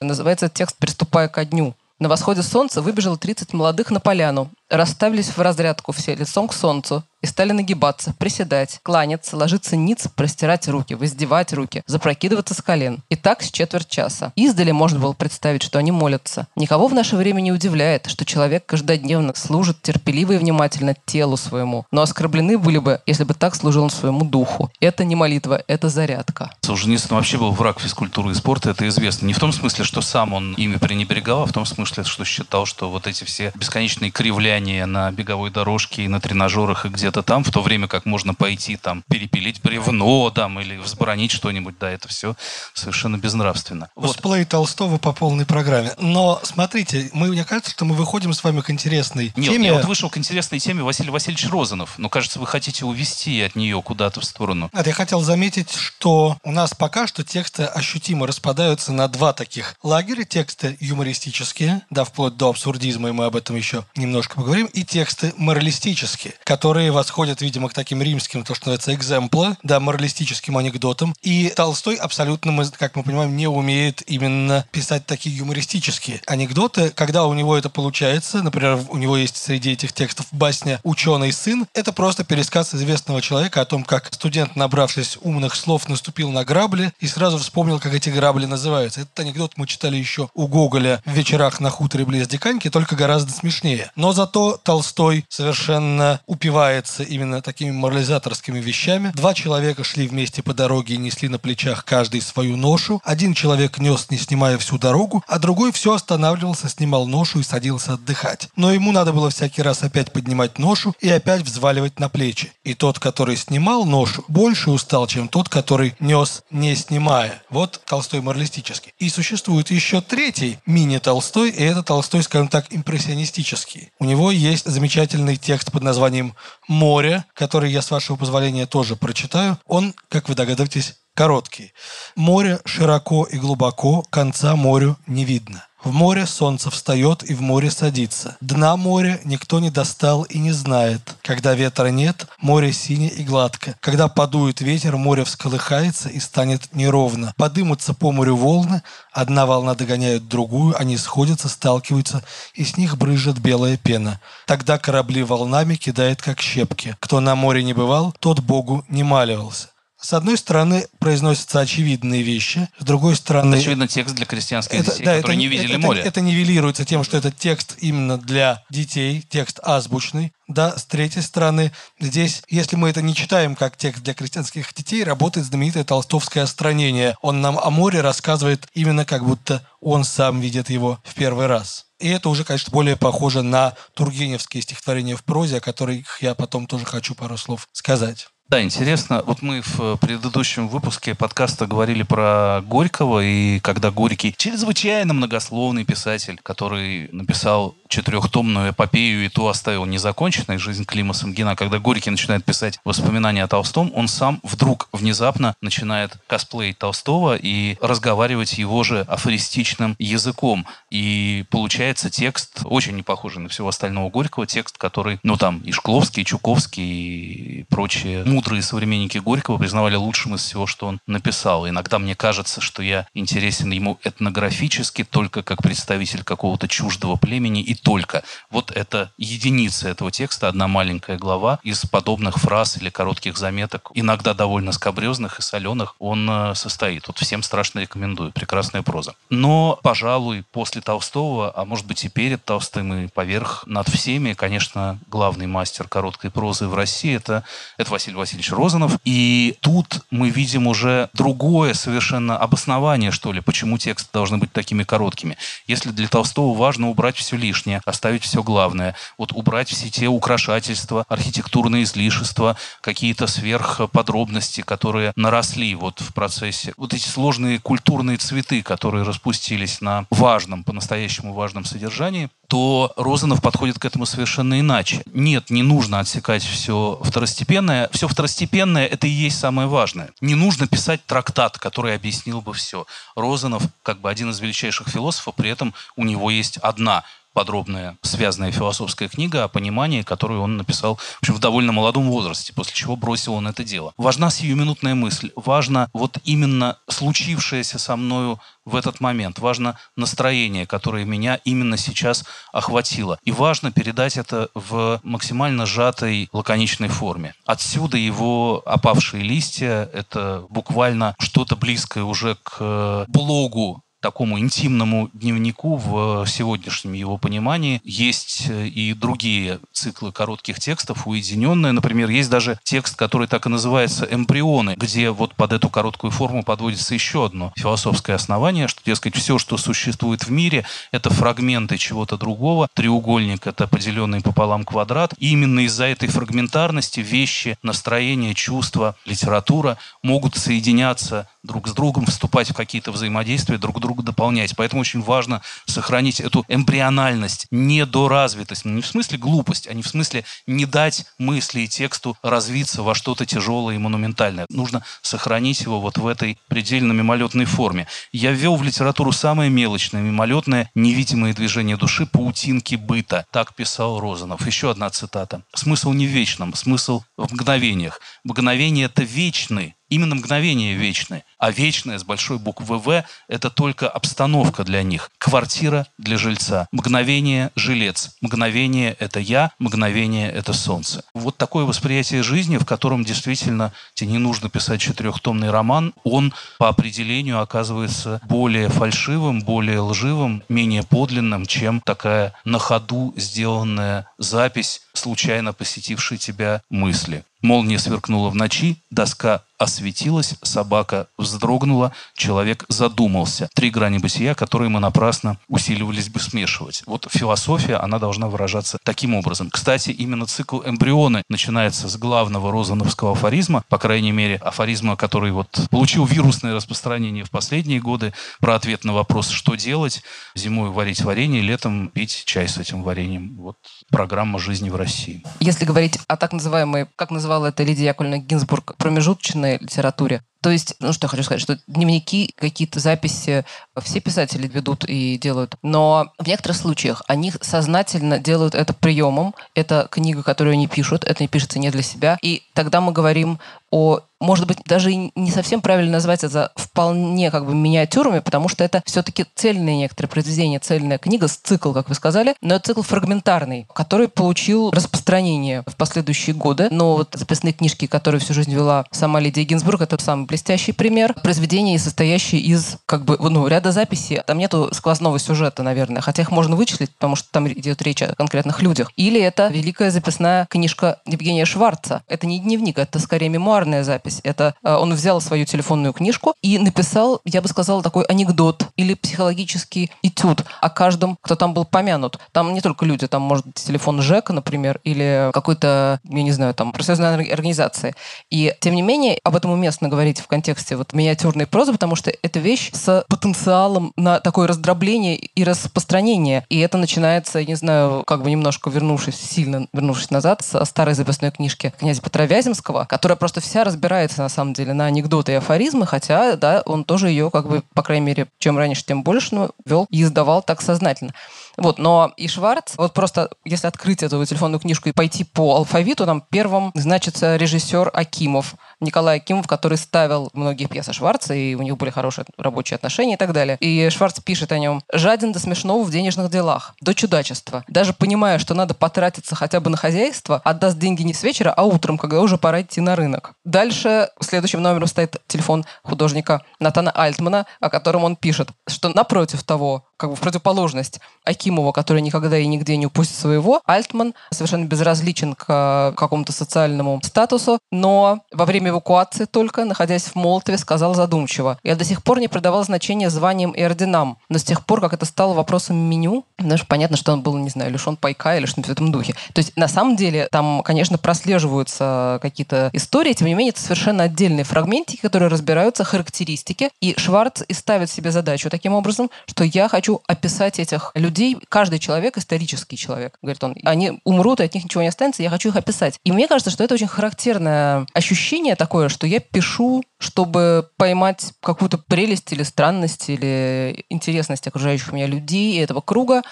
Называется текст «Приступая ко дню». На восходе солнца выбежало 30 молодых на поляну. Расставились в разрядку все лицом к солнцу и стали нагибаться, приседать, кланяться, ложиться ниц, простирать руки, воздевать руки, запрокидываться с колен. И так с четверть часа. Издали можно было представить, что они молятся. Никого в наше время не удивляет, что человек каждодневно служит терпеливо и внимательно телу своему. Но оскорблены были бы, если бы так служил он своему духу. Это не молитва, это зарядка. Солженицын вообще был враг физкультуры и спорта, это известно. Не в том смысле, что сам он ими пренебрегал, а в том смысле, что считал, что вот эти все бесконечные кривляния на беговой дорожке и на тренажерах и где где-то там, в то время как можно пойти там перепилить бревно там или взборонить что-нибудь, да, это все совершенно безнравственно. Косплей вот. Толстого по полной программе. Но смотрите, мы, мне кажется, что мы выходим с вами к интересной Нет, теме. я вот вышел к интересной теме Василий Васильевич Розанов, но кажется, вы хотите увести от нее куда-то в сторону. Нет, я хотел заметить, что у нас пока что тексты ощутимо распадаются на два таких лагеря. Тексты юмористические, да, вплоть до абсурдизма, и мы об этом еще немножко поговорим, и тексты моралистические, которые восходят, видимо, к таким римским, то, что называется, экземпла, да, моралистическим анекдотам. И Толстой абсолютно, как мы понимаем, не умеет именно писать такие юмористические анекдоты. Когда у него это получается, например, у него есть среди этих текстов басня «Ученый сын», это просто пересказ известного человека о том, как студент, набравшись умных слов, наступил на грабли и сразу вспомнил, как эти грабли называются. Этот анекдот мы читали еще у Гоголя в вечерах на хуторе близ Диканьки, только гораздо смешнее. Но зато Толстой совершенно упивается именно такими морализаторскими вещами. Два человека шли вместе по дороге и несли на плечах каждый свою ношу. Один человек нес, не снимая всю дорогу, а другой все останавливался, снимал ношу и садился отдыхать. Но ему надо было всякий раз опять поднимать ношу и опять взваливать на плечи. И тот, который снимал ношу, больше устал, чем тот, который нес, не снимая. Вот Толстой моралистический. И существует еще третий мини-Толстой, и это Толстой, скажем так, импрессионистический. У него есть замечательный текст под названием море, который я, с вашего позволения, тоже прочитаю, он, как вы догадываетесь, короткий. Море широко и глубоко, конца морю не видно. В море солнце встает и в море садится. Дна моря никто не достал и не знает. Когда ветра нет, море синее и гладко. Когда подует ветер, море всколыхается и станет неровно. Подымутся по морю волны, одна волна догоняет другую, они сходятся, сталкиваются, и с них брызжет белая пена. Тогда корабли волнами кидает, как щепки. Кто на море не бывал, тот Богу не маливался. С одной стороны, произносятся очевидные вещи, с другой стороны... Очевидно, текст для крестьянских это, детей, да, которые это, не видели это, море. Это, это нивелируется тем, что это текст именно для детей, текст азбучный. Да, с третьей стороны, здесь, если мы это не читаем как текст для крестьянских детей, работает знаменитое толстовское остранение. Он нам о море рассказывает именно как будто он сам видит его в первый раз. И это уже, конечно, более похоже на тургеневские стихотворения в прозе, о которых я потом тоже хочу пару слов сказать. Да, интересно. Вот мы в предыдущем выпуске подкаста говорили про Горького, и когда Горький, чрезвычайно многословный писатель, который написал четырехтомную эпопею и то оставил незаконченной «Жизнь Клима Самгина», когда Горький начинает писать воспоминания о Толстом, он сам вдруг внезапно начинает косплеить Толстого и разговаривать его же афористичным языком. И получается текст очень не похожий на всего остального Горького, текст, который, ну там, и Шкловский, и Чуковский, и прочие мудрые современники Горького признавали лучшим из всего, что он написал. Иногда мне кажется, что я интересен ему этнографически только как представитель какого-то чуждого племени и только. Вот это единица этого текста, одна маленькая глава из подобных фраз или коротких заметок, иногда довольно скобрезных и соленых, он э, состоит. Вот всем страшно рекомендую. Прекрасная проза. Но, пожалуй, после Толстого, а может быть и перед Толстым, и поверх над всеми, конечно, главный мастер короткой прозы в России это, это Василий Васильевич Розанов. И тут мы видим уже другое совершенно обоснование, что ли, почему тексты должны быть такими короткими. Если для Толстого важно убрать все лишнее, оставить все главное, вот убрать все те украшательства, архитектурные излишества, какие-то сверхподробности, которые наросли вот в процессе, вот эти сложные культурные цветы, которые распустились на важном, по-настоящему важном содержании, то Розанов подходит к этому совершенно иначе. Нет, не нужно отсекать все второстепенное. Все второстепенное – это и есть самое важное. Не нужно писать трактат, который объяснил бы все. Розанов, как бы один из величайших философов, при этом у него есть одна подробная, связанная философская книга о понимании, которую он написал в, общем, в довольно молодом возрасте, после чего бросил он это дело. Важна сиюминутная мысль, важно вот именно случившееся со мною в этот момент, важно настроение, которое меня именно сейчас охватило. И важно передать это в максимально сжатой, лаконичной форме. Отсюда его опавшие листья, это буквально что-то близкое уже к блогу такому интимному дневнику в сегодняшнем его понимании. Есть э, и другие циклы коротких текстов, уединенные. Например, есть даже текст, который так и называется «Эмбрионы», где вот под эту короткую форму подводится еще одно философское основание, что, дескать, все, что существует в мире, это фрагменты чего-то другого. Треугольник — это поделенный пополам квадрат. И именно из-за этой фрагментарности вещи, настроения, чувства, литература могут соединяться друг с другом, вступать в какие-то взаимодействия, друг друга дополнять. Поэтому очень важно сохранить эту эмбриональность, недоразвитость. Не в смысле глупость, а не в смысле не дать мысли и тексту развиться во что-то тяжелое и монументальное. Нужно сохранить его вот в этой предельно мимолетной форме. Я ввел в литературу самое мелочное, мимолетное, невидимое движение души, паутинки быта. Так писал Розанов. Еще одна цитата. Смысл не в вечном, смысл в мгновениях. Мгновения – это вечный, Именно мгновение вечное. А вечное с большой буквы «В» – это только обстановка для них. Квартира для жильца. Мгновение – жилец. Мгновение – это я, мгновение – это солнце. Вот такое восприятие жизни, в котором действительно тебе не нужно писать четырехтомный роман, он по определению оказывается более фальшивым, более лживым, менее подлинным, чем такая на ходу сделанная запись, случайно посетившей тебя мысли. Молния сверкнула в ночи, доска осветилась, собака вздрогнула, человек задумался. Три грани бытия, которые мы напрасно усиливались бы смешивать. Вот философия, она должна выражаться таким образом. Кстати, именно цикл эмбрионы начинается с главного розановского афоризма, по крайней мере, афоризма, который вот получил вирусное распространение в последние годы, про ответ на вопрос, что делать, зимой варить варенье, летом пить чай с этим вареньем. Вот программа жизни в России. Если говорить о так называемой, как называла это Лидия Яковлевна Гинзбург, промежуточной литературе, То есть, ну что я хочу сказать, что дневники, какие-то записи все писатели ведут и делают, но в некоторых случаях они сознательно делают это приемом. Это книга, которую они пишут, это не пишется не для себя. И тогда мы говорим о может быть, даже не совсем правильно назвать это вполне как бы миниатюрами, потому что это все-таки цельное некоторое произведение, цельная книга, цикл, как вы сказали, но цикл фрагментарный, который получил распространение в последующие годы. Но вот записные книжки, которые всю жизнь вела сама Лидия Гинзбург, это самый блестящий пример. Произведение, состоящее из как бы ну, ряда записей. Там нету сквозного сюжета, наверное, хотя их можно вычислить, потому что там идет речь о конкретных людях. Или это великая записная книжка Евгения Шварца. Это не дневник, это скорее мемуарная запись. Это э, он взял свою телефонную книжку и написал, я бы сказала, такой анекдот или психологический этюд о каждом, кто там был помянут. Там не только люди, там может быть телефон ЖЭКа, например, или какой-то, я не знаю, там, профессиональной организации. И, тем не менее, об этом уместно говорить в контексте вот миниатюрной прозы, потому что это вещь с потенциалом на такое раздробление и распространение. И это начинается, я не знаю, как бы немножко вернувшись, сильно вернувшись назад, со старой записной книжки князя Петра Вяземского, которая просто вся разбирается, на самом деле, на анекдоты и афоризмы, хотя, да, он тоже ее, как бы, по крайней мере, чем раньше, тем больше, но вел и издавал так сознательно. Вот, но и Шварц, вот просто если открыть эту телефонную книжку и пойти по алфавиту, там первым значится режиссер Акимов, Николай Акимов, который ставил многие пьесы Шварца, и у них были хорошие рабочие отношения и так далее. И Шварц пишет о нем «Жаден до смешного в денежных делах, до чудачества. Даже понимая, что надо потратиться хотя бы на хозяйство, отдаст деньги не с вечера, а утром, когда уже пора идти на рынок». Дальше следующим номером стоит телефон художника Натана Альтмана, о котором он пишет, что напротив того, как бы в противоположность Акимова, который никогда и нигде не упустит своего, Альтман совершенно безразличен к какому-то социальному статусу, но во время эвакуации только, находясь в Молотове, сказал задумчиво. Я до сих пор не придавал значения званиям и орденам, но с тех пор, как это стало вопросом меню, знаешь, понятно, что он был, не знаю, лишен пайка или что-то в этом духе. То есть, на самом деле, там, конечно, прослеживаются какие-то истории, тем не менее, это совершенно отдельные фрагментики, которые разбираются, характеристики, и Шварц и ставит себе задачу таким образом, что я хочу описать этих людей, каждый человек исторический человек, говорит он. Они умрут, и от них ничего не останется, я хочу их описать. И мне кажется, что это очень характерное ощущение такое, что я пишу, чтобы поймать какую-то прелесть или странность, или интересность окружающих меня людей и этого круга,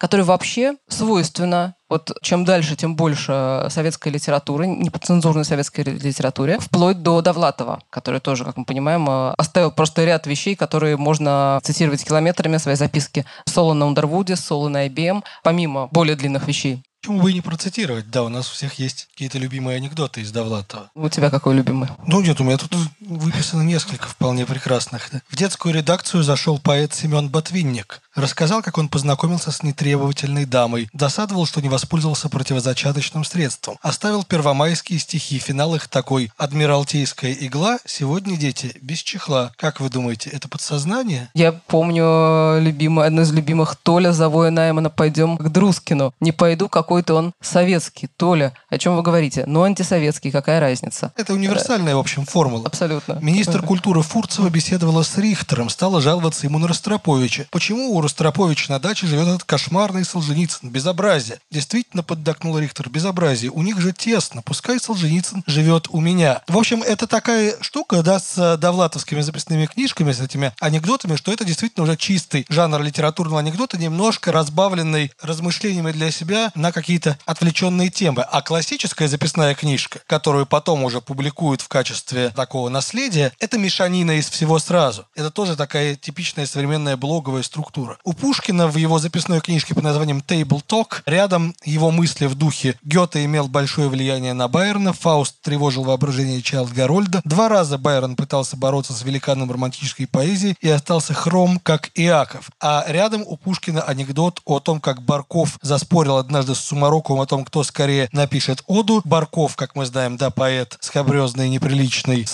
который вообще свойственно вот чем дальше, тем больше советской литературы, неподцензурной советской литературе, вплоть до Довлатова, который тоже, как мы понимаем, э, оставил просто ряд вещей, которые можно цитировать километрами, свои записки соло на Ундервуде, соло на IBM, помимо более длинных вещей. Почему бы и не процитировать? Да, у нас у всех есть какие-то любимые анекдоты из Довлатова. У тебя какой любимый? Ну нет, у меня тут выписано несколько вполне прекрасных. В детскую редакцию зашел поэт Семен Ботвинник. Рассказал, как он познакомился с нетребовательной дамой. Досадовал, что не воспользовался противозачаточным средством. Оставил первомайские стихи. Финал их такой. «Адмиралтейская игла. Сегодня дети без чехла». Как вы думаете, это подсознание? Я помню любимый, одно из любимых Толя Завоя Наймана «Пойдем к Друскину». Не пойду, какой-то он советский. Толя, о чем вы говорите? Ну, антисоветский, какая разница? Это универсальная, в общем, формула. Абсолютно. Министр культуры Фурцева беседовала с Рихтером, стала жаловаться ему на Ростроповича. Почему у Ростроповича на даче живет этот кошмарный Солженицын? Безобразие. Действительно, поддакнул Рихтер, безобразие. У них же тесно. Пускай Солженицын живет у меня. В общем, это такая штука, да, с довлатовскими записными книжками, с этими анекдотами, что это действительно уже чистый жанр литературного анекдота, немножко разбавленный размышлениями для себя на какие-то отвлеченные темы. А классическая записная книжка, которую потом уже публикуют в качестве такого наследия, это мешанина из всего сразу. Это тоже такая типичная современная блоговая структура. У Пушкина в его записной книжке под названием Table Talk рядом его мысли в духе Гёте имел большое влияние на Байрона, Фауст тревожил воображение Чайлд Гарольда, два раза Байрон пытался бороться с великаном романтической поэзии и остался хром, как Иаков. А рядом у Пушкина анекдот о том, как Барков заспорил однажды с Сумароковым о том, кто скорее напишет оду. Барков, как мы знаем, да, поэт скобрезный, неприличный,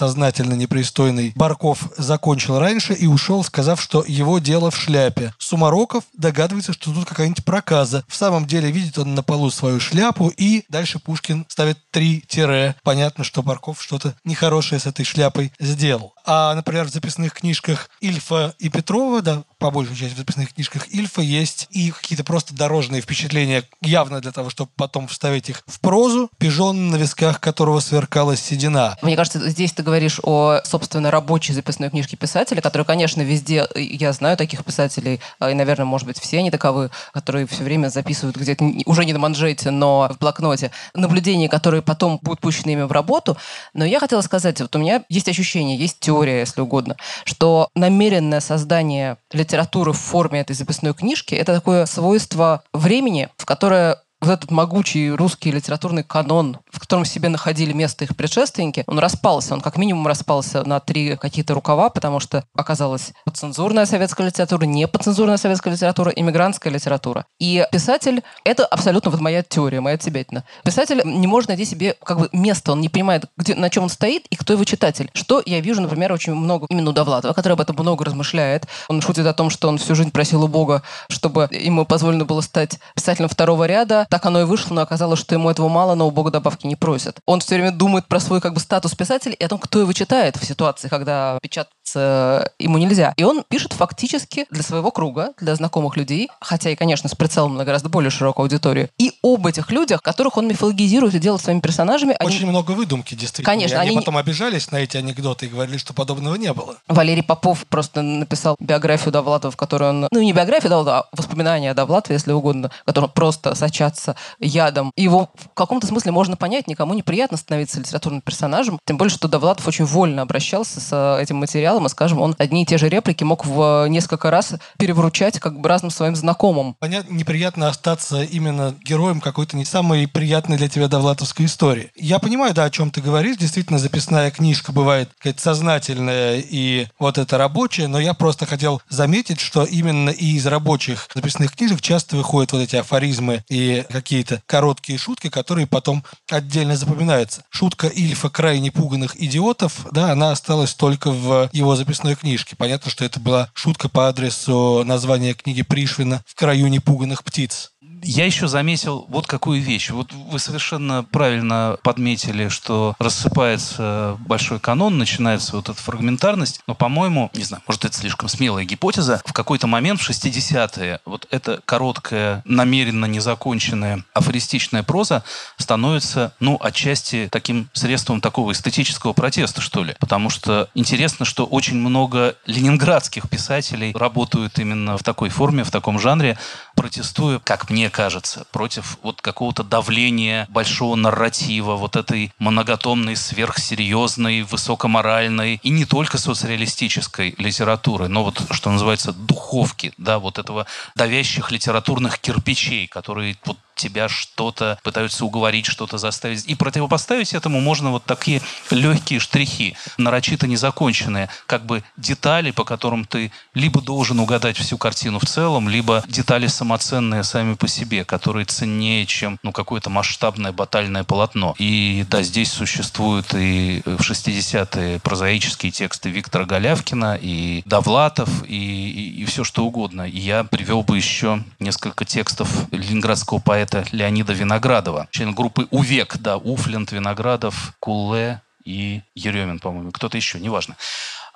сознательно непристойный. Барков закончил раньше и ушел, сказав, что его дело в шляпе. Сумароков догадывается, что тут какая-нибудь проказа. В самом деле видит он на полу свою шляпу и дальше Пушкин ставит три тире. Понятно, что Барков что-то нехорошее с этой шляпой сделал. А, например, в записных книжках Ильфа и Петрова, да, по большей части в записных книжках Ильфа есть и какие-то просто дорожные впечатления явно для того, чтобы потом вставить их в прозу, пижон на висках которого сверкала седина. Мне кажется, здесь ты говоришь о, собственно, рабочей записной книжке писателя, которая, конечно, везде, я знаю таких писателей, и, наверное, может быть, все они таковы, которые все время записывают где-то, уже не на манжете, но в блокноте, наблюдения, которые потом будут пущены ими в работу. Но я хотела сказать, вот у меня есть ощущение, есть теория, если угодно, что намеренное создание литературы в форме этой записной книжки – это такое свойство времени, в которое вот этот могучий русский литературный канон, в котором себе находили место их предшественники, он распался. Он как минимум распался на три какие-то рукава, потому что оказалась подцензурная советская литература, не подцензурная советская литература, иммигрантская литература. И писатель — это абсолютно вот моя теория, моя тибетина. Писатель не может найти себе как бы место, он не понимает, где, на чем он стоит и кто его читатель. Что я вижу, например, очень много именно у Довлатова, который об этом много размышляет. Он шутит о том, что он всю жизнь просил у Бога, чтобы ему позволено было стать писателем второго ряда, так оно и вышло, но оказалось, что ему этого мало, но у Бога добавки не просят. Он все время думает про свой как бы статус писателя и о том, кто его читает в ситуации, когда печататься ему нельзя. И он пишет фактически для своего круга, для знакомых людей, хотя и, конечно, с прицелом на гораздо более широкую аудиторию, и об этих людях, которых он мифологизирует и делает своими персонажами. Очень они... много выдумки, действительно. Конечно. И они, они потом обижались на эти анекдоты и говорили, что подобного не было. Валерий Попов просто написал биографию Довлатова, в которой он... Ну, не биографию Довлатова, а воспоминания о Довлатове, если угодно, которые просто сочатся ядом. Его в каком-то смысле можно понять, никому неприятно становиться литературным персонажем, тем более, что Довлатов очень вольно обращался с этим материалом, и, скажем, он одни и те же реплики мог в несколько раз перевручать как бы разным своим знакомым. Понятно, неприятно остаться именно героем какой-то не самой приятной для тебя довлатовской истории. Я понимаю, да, о чем ты говоришь. Действительно, записная книжка бывает какая-то сознательная и вот это рабочая, но я просто хотел заметить, что именно и из рабочих записных книжек часто выходят вот эти афоризмы и какие-то короткие шутки, которые потом отдельно запоминаются. Шутка Ильфа крайне пуганных идиотов, да, она осталась только в его записной книжке. Понятно, что это была шутка по адресу названия книги Пришвина «В краю непуганных птиц». Я еще заметил вот какую вещь. Вот вы совершенно правильно подметили, что рассыпается большой канон, начинается вот эта фрагментарность, но, по-моему, не знаю, может, это слишком смелая гипотеза, в какой-то момент в 60-е вот эта короткая, намеренно незаконченная афористичная проза становится, ну, отчасти таким средством такого эстетического протеста, что ли. Потому что интересно, что очень много ленинградских писателей работают именно в такой форме, в таком жанре, протестуя, как мне кажется, против вот какого-то давления большого нарратива, вот этой многотомной, сверхсерьезной, высокоморальной и не только соцреалистической литературы, но вот, что называется, духовки, да, вот этого давящих литературных кирпичей, которые вот тебя что-то пытаются уговорить, что-то заставить. И противопоставить этому можно вот такие легкие штрихи, нарочито незаконченные, как бы детали, по которым ты либо должен угадать всю картину в целом, либо детали самоценные сами по себе, которые ценнее, чем ну, какое-то масштабное батальное полотно. И да, здесь существуют и в 60-е прозаические тексты Виктора Голявкина, и Довлатов, и, и, и все что угодно. И я привел бы еще несколько текстов ленинградского поэта Леонида Виноградова, член группы УВЕК, да, Уфлент, Виноградов, Куле и Еремин, по-моему, кто-то еще, неважно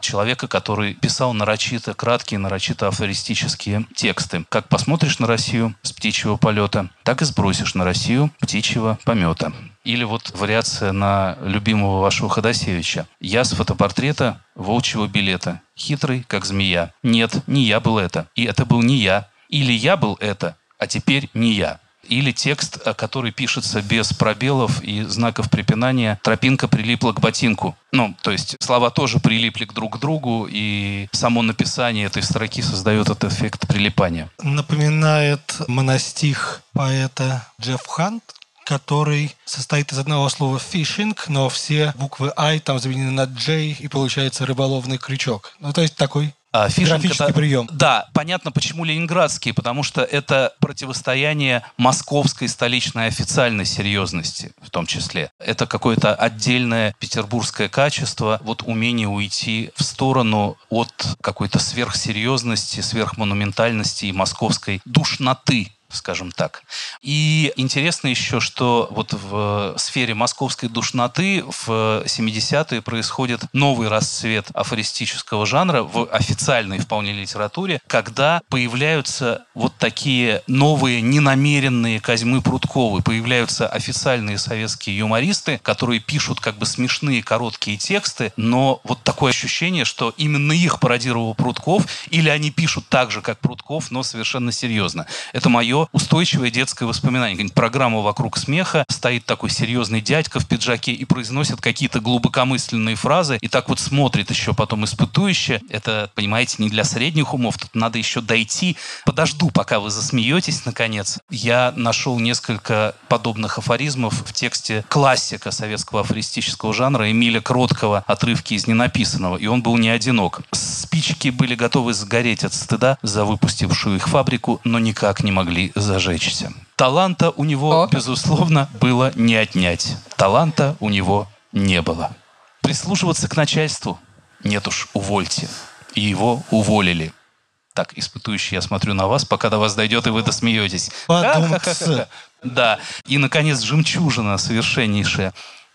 человека, который писал нарочито краткие, нарочито афористические тексты. Как посмотришь на Россию с птичьего полета, так и сбросишь на Россию птичьего помета. Или вот вариация на любимого вашего Ходосевича. Я с фотопортрета волчьего билета, хитрый, как змея. Нет, не я был это. И это был не я. Или я был это, а теперь не я или текст, э, который пишется без пробелов и знаков препинания «тропинка прилипла к ботинку». Ну, то есть слова тоже прилипли к друг к другу, и само написание этой строки создает этот эффект прилипания. Напоминает монастих поэта Джефф Хант, который состоит из одного слова fishing, но все буквы I там заменены на J, и получается рыболовный крючок. Ну, то есть такой а, Графический это, прием. Да, понятно, почему ленинградский, потому что это противостояние московской столичной официальной серьезности в том числе. Это какое-то отдельное петербургское качество, вот умение уйти в сторону от какой-то сверхсерьезности, сверхмонументальности и московской душноты скажем так. И интересно еще, что вот в сфере московской душноты в 70-е происходит новый расцвет афористического жанра в официальной вполне литературе, когда появляются вот такие новые ненамеренные Козьмы Прудковы, появляются официальные советские юмористы, которые пишут как бы смешные короткие тексты, но вот такое ощущение, что именно их пародировал Прудков, или они пишут так же, как Прудков, но совершенно серьезно. Это мое устойчивое детское воспоминание. Программа «Вокруг смеха» стоит такой серьезный дядька в пиджаке и произносит какие-то глубокомысленные фразы, и так вот смотрит еще потом испытующе. Это, понимаете, не для средних умов, тут надо еще дойти. Подожду, пока вы засмеетесь, наконец. Я нашел несколько подобных афоризмов в тексте классика советского афористического жанра Эмиля Кроткого «Отрывки из ненаписанного», и он был не одинок. Спички были готовы сгореть от стыда за выпустившую их фабрику, но никак не могли зажечься. Таланта у него, О. безусловно, было не отнять. Таланта у него не было. Прислушиваться к начальству? Нет уж, увольте. И его уволили. Так, испытующий, я смотрю на вас, пока до вас дойдет, и вы досмеетесь. Подуматься. Да. И, наконец, жемчужина совершеннейшая.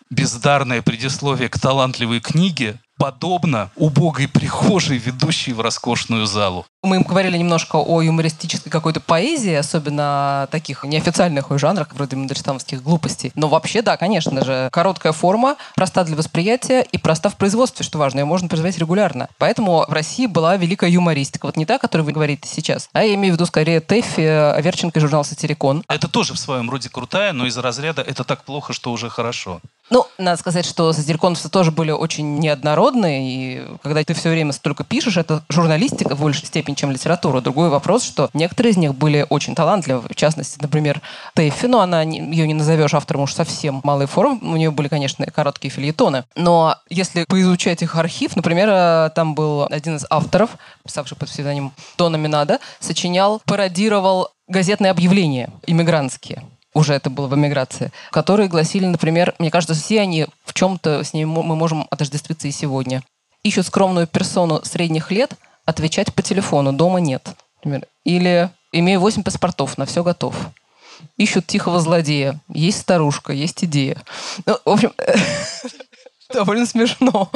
Бездарное предисловие к талантливой книге подобно убогой прихожей, ведущей в роскошную залу. Мы говорили немножко о юмористической какой-то поэзии, особенно таких неофициальных жанрах, вроде мандельштамовских глупостей. Но вообще, да, конечно же, короткая форма, проста для восприятия и проста в производстве, что важно, ее можно производить регулярно. Поэтому в России была великая юмористика. Вот не та, о которой вы говорите сейчас, а я имею в виду скорее Тэффи, Аверченко и журнал «Сатирикон». Это тоже в своем роде крутая, но из разряда это так плохо, что уже хорошо. Ну, надо сказать, что сатириконовцы тоже были очень неоднородные, и когда ты все время столько пишешь, это журналистика в большей степени, чем литература. Другой вопрос, что некоторые из них были очень талантливы. В частности, например, Тэффи, но она, ее не назовешь автором уж совсем малой формы. У нее были, конечно, короткие фильетоны. Но если поизучать их архив, например, э, там был один из авторов, писавший под псевдонимом Дона Минада, сочинял, пародировал газетные объявления иммигрантские уже это было в эмиграции, которые гласили, например, мне кажется, все они в чем-то с ними мы можем отождествиться и сегодня. Ищут скромную персону средних лет, отвечать по телефону, дома нет. Например. Или имею 8 паспортов, на все готов. Ищут тихого злодея. Есть старушка, есть идея. Ну, в общем, довольно смешно.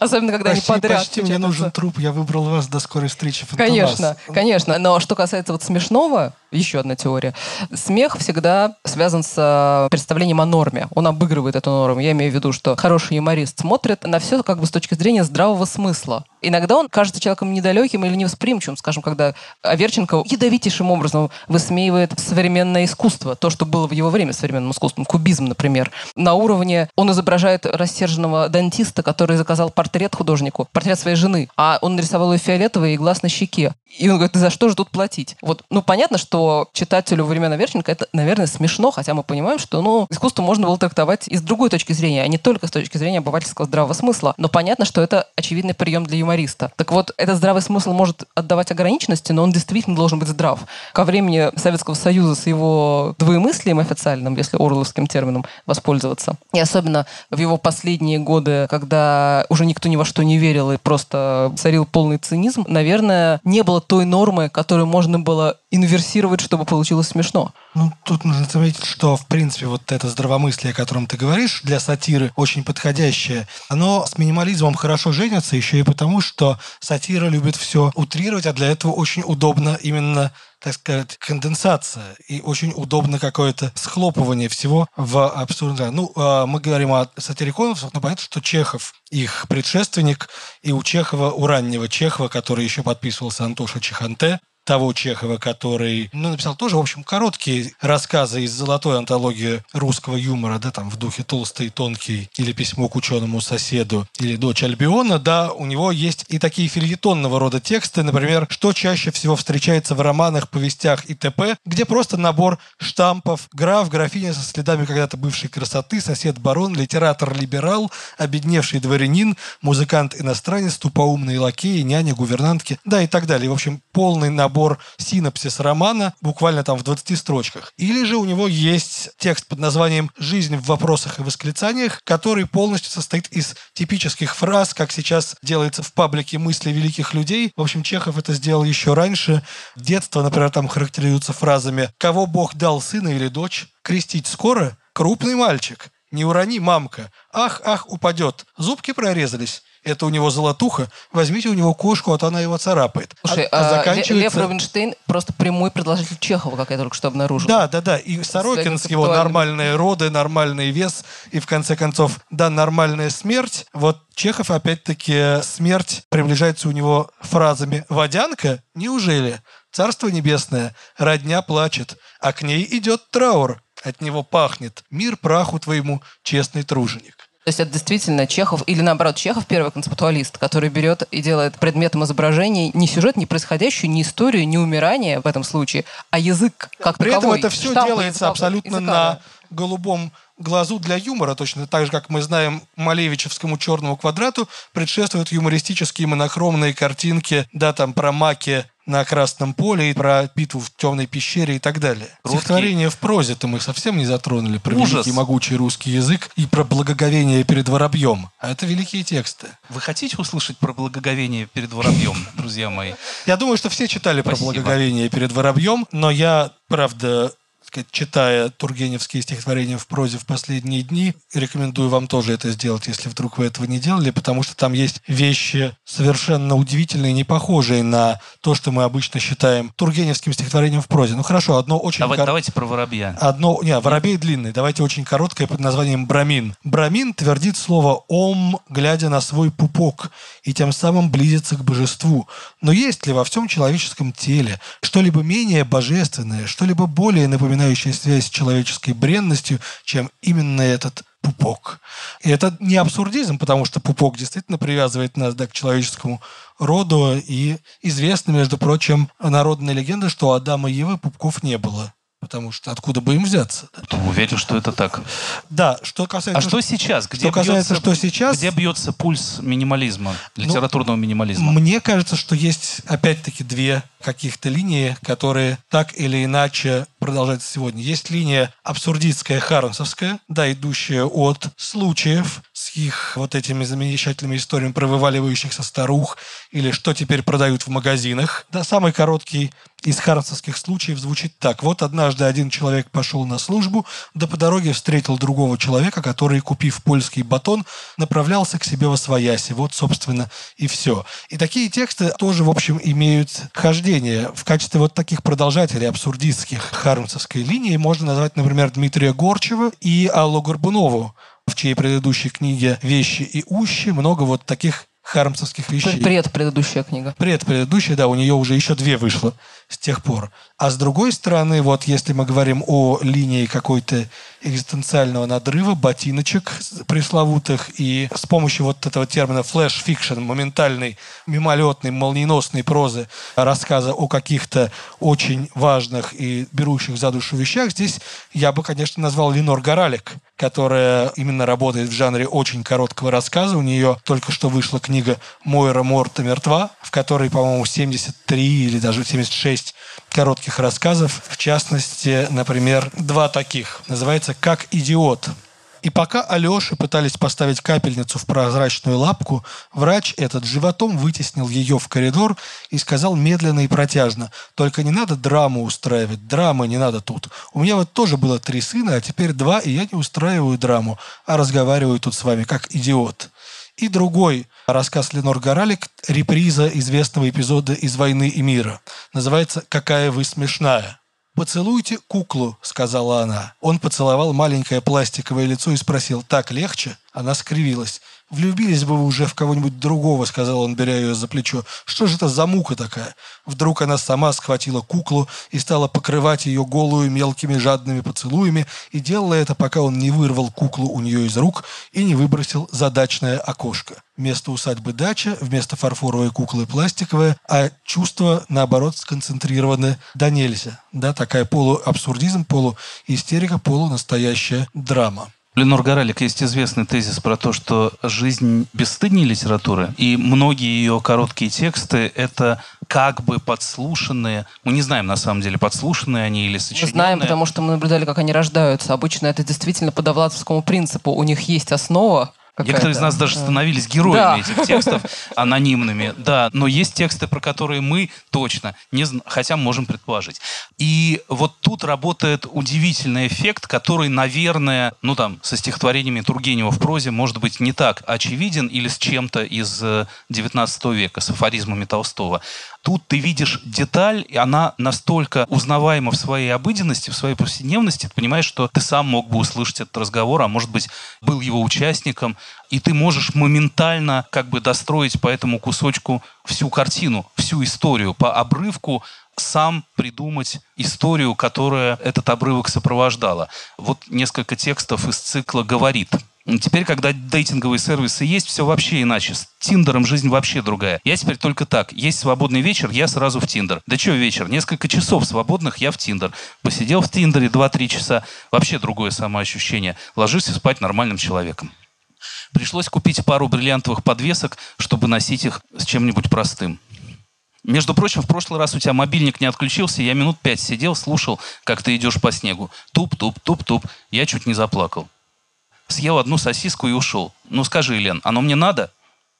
Особенно, когда почти, они подряд. Почти мне нужен труп, я выбрал вас до скорой встречи. Конечно, конечно. Но что касается вот смешного, еще одна теория. Смех всегда связан с э, представлением о норме. Он обыгрывает эту норму. Я имею в виду, что хороший юморист смотрит на все как бы с точки зрения здравого смысла. Иногда он кажется человеком недалеким или невосприимчивым, скажем, когда Аверченко ядовитейшим образом высмеивает современное искусство, то, что было в его время современным искусством, кубизм, например. На уровне он изображает рассерженного дантиста, который заказал портрет художнику, портрет своей жены, а он нарисовал ее фиолетовый и глаз на щеке. И он говорит, за что же тут платить? Вот, ну, понятно, что читателю времен Аверченко это, наверное, смешно, хотя мы понимаем, что, ну, искусство можно было трактовать и с другой точки зрения, а не только с точки зрения обывательского здравого смысла. Но понятно, что это очевидный прием для юмориста. Так вот, этот здравый смысл может отдавать ограниченности, но он действительно должен быть здрав. Ко времени Советского Союза с его двоемыслием официальным, если орловским термином воспользоваться, и особенно в его последние годы, когда уже никто ни во что не верил и просто царил полный цинизм, наверное, не было той нормы, которую можно было инверсировать, чтобы получилось смешно. Ну, тут нужно заметить, что, в принципе, вот это здравомыслие, о котором ты говоришь, для сатиры очень подходящее. Оно с минимализмом хорошо женится еще и потому, что сатира любит все утрировать, а для этого очень удобно именно так сказать, конденсация и очень удобно какое-то схлопывание всего в абсурдное. Ну, а, мы говорим о сатириконовцах, но понятно, что Чехов их предшественник, и у Чехова, у раннего Чехова, который еще подписывался Антоша Чеханте, того Чехова, который ну, написал тоже, в общем, короткие рассказы из золотой антологии русского юмора, да, там в духе «Толстый, тонкий» или «Письмо к ученому соседу» или «Дочь Альбиона», да, у него есть и такие фильетонного рода тексты, например, что чаще всего встречается в романах, повестях и т.п., где просто набор штампов «Граф, графиня со следами когда-то бывшей красоты, сосед-барон, литератор-либерал, обедневший дворянин, музыкант-иностранец, тупоумные лакеи, няня, гувернантки, да и так далее. В общем, полный набор набор синапсис романа буквально там в 20 строчках. Или же у него есть текст под названием «Жизнь в вопросах и восклицаниях», который полностью состоит из типических фраз, как сейчас делается в паблике мысли великих людей. В общем, Чехов это сделал еще раньше. Детство, например, там характеризуется фразами «Кого Бог дал, сына или дочь? Крестить скоро? Крупный мальчик. Не урони, мамка. Ах, ах, упадет. Зубки прорезались это у него золотуха, возьмите у него кошку, а то она его царапает. Слушай, а, а заканчивается... Лев Рубинштейн просто прямой предложитель Чехова, как я только что обнаружил. Да, да, да. И Сорокин с его нормальные роды, нормальный вес, и в конце концов, да, нормальная смерть. Вот Чехов, опять-таки, смерть приближается у него фразами «Водянка? Неужели? Царство небесное, родня плачет, а к ней идет траур, от него пахнет. Мир праху твоему, честный труженик». То есть это действительно Чехов, или наоборот, Чехов первый концептуалист, который берет и делает предметом изображения не сюжет, не происходящую, не историю, не умирание в этом случае, а язык как При таковой. этом это все делается языка, абсолютно языка, на голубом глазу для юмора, точно так же, как мы знаем Малевичевскому черному квадрату, предшествуют юмористические монохромные картинки, да, там про маки на Красном поле, и про битву в темной пещере и так далее. Русский... Стихотворение в прозе-то мы совсем не затронули. Про Ужас. великий могучий русский язык и про благоговение перед воробьем. А это великие тексты. Вы хотите услышать про благоговение перед воробьем, друзья мои? Я думаю, что все читали про благоговение перед воробьем, но я, правда, сказать, читая тургеневские стихотворения в прозе в последние дни, рекомендую вам тоже это сделать, если вдруг вы этого не делали, потому что там есть вещи совершенно удивительные, не похожие на то, что мы обычно считаем тургеневским стихотворением в прозе. Ну хорошо, одно очень... Давай, кор... Давайте про воробья. Одно... Не, воробей длинный. Давайте очень короткое под названием «Брамин». Брамин твердит слово «ом», глядя на свой пупок, и тем самым близится к божеству. Но есть ли во всем человеческом теле что-либо менее божественное, что-либо более напоминающее напоминающая связь с человеческой бренностью, чем именно этот пупок. И это не абсурдизм, потому что пупок действительно привязывает нас да, к человеческому роду. И известна, между прочим, народная легенда, что у Адама и Евы пупков не было. Потому что откуда бы им взяться? Уверен, что это так. Да, что касается... А что сейчас? Где что касается, бьется, что сейчас... Где бьется пульс минимализма, ну, литературного ну, минимализма? Мне кажется, что есть, опять-таки, две каких-то линии, которые так или иначе продолжаются сегодня. Есть линия абсурдистская, хармсовская, да, идущая от случаев с их вот этими замечательными историями про вываливающихся старух или что теперь продают в магазинах. Да, самый короткий из хармсовских случаев звучит так. Вот однажды один человек пошел на службу, да по дороге встретил другого человека, который, купив польский батон, направлялся к себе во свояси. Вот, собственно, и все. И такие тексты тоже, в общем, имеют хождение. В качестве вот таких продолжателей абсурдистских хармсовской линии можно назвать, например, Дмитрия Горчева и Аллу Горбунову, в чьей предыдущей книге «Вещи и ущи» много вот таких хармсовских вещей. Пред предыдущая книга. Пред предыдущая, да, у нее уже еще две вышло с тех пор. А с другой стороны, вот если мы говорим о линии какой-то экзистенциального надрыва, ботиночек пресловутых, и с помощью вот этого термина flash fiction, моментальной, мимолетной, молниеносной прозы, рассказа о каких-то очень важных и берущих за душу вещах, здесь я бы, конечно, назвал Линор Горалик, которая именно работает в жанре очень короткого рассказа. У нее только что вышла книга «Мойра Морта мертва», в которой, по-моему, 73 или даже 76 коротких рассказов. В частности, например, два таких. Называется «Как идиот». И пока Алёше пытались поставить капельницу в прозрачную лапку, врач этот животом вытеснил ее в коридор и сказал медленно и протяжно, «Только не надо драму устраивать, драмы не надо тут. У меня вот тоже было три сына, а теперь два, и я не устраиваю драму, а разговариваю тут с вами как идиот». И другой рассказ Ленор Горалик, реприза известного эпизода из «Войны и мира». Называется «Какая вы смешная». «Поцелуйте куклу», — сказала она. Он поцеловал маленькое пластиковое лицо и спросил, «Так легче?» Она скривилась. «Влюбились бы вы уже в кого-нибудь другого», — сказал он, беря ее за плечо. «Что же это за мука такая?» Вдруг она сама схватила куклу и стала покрывать ее голую мелкими жадными поцелуями и делала это, пока он не вырвал куклу у нее из рук и не выбросил задачное окошко. Вместо усадьбы дача, вместо фарфоровой куклы пластиковая, а чувства, наоборот, сконцентрированы до нельзя. Да, такая полуабсурдизм, полуистерика, полунастоящая драма. Ленор Горалик, есть известный тезис про то, что жизнь бесстыднее литературы, и многие ее короткие тексты — это как бы подслушанные. Мы не знаем, на самом деле, подслушанные они или сочиненные. Мы знаем, потому что мы наблюдали, как они рождаются. Обычно это действительно по довлатовскому принципу. У них есть основа, Некоторые из нас даже становились героями да. этих текстов, анонимными. Да, но есть тексты, про которые мы точно не знаем, хотя можем предположить. И вот тут работает удивительный эффект, который, наверное, ну там, со стихотворениями Тургенева в прозе, может быть, не так очевиден или с чем-то из XIX э, века, с афоризмами Толстого. Тут ты видишь деталь, и она настолько узнаваема в своей обыденности, в своей повседневности, ты понимаешь, что ты сам мог бы услышать этот разговор, а может быть, был его участником, и ты можешь моментально как бы достроить по этому кусочку всю картину, всю историю, по обрывку сам придумать историю, которая этот обрывок сопровождала. Вот несколько текстов из цикла «Говорит». Теперь, когда дейтинговые сервисы есть, все вообще иначе. С Тиндером жизнь вообще другая. Я теперь только так. Есть свободный вечер, я сразу в Тиндер. Да что вечер? Несколько часов свободных, я в Тиндер. Посидел в Тиндере 2-3 часа. Вообще другое самоощущение. Ложусь спать нормальным человеком. Пришлось купить пару бриллиантовых подвесок, чтобы носить их с чем-нибудь простым. Между прочим, в прошлый раз у тебя мобильник не отключился, я минут пять сидел, слушал, как ты идешь по снегу. Туп-туп-туп-туп. Я чуть не заплакал съел одну сосиску и ушел. Ну скажи, Лен, оно мне надо?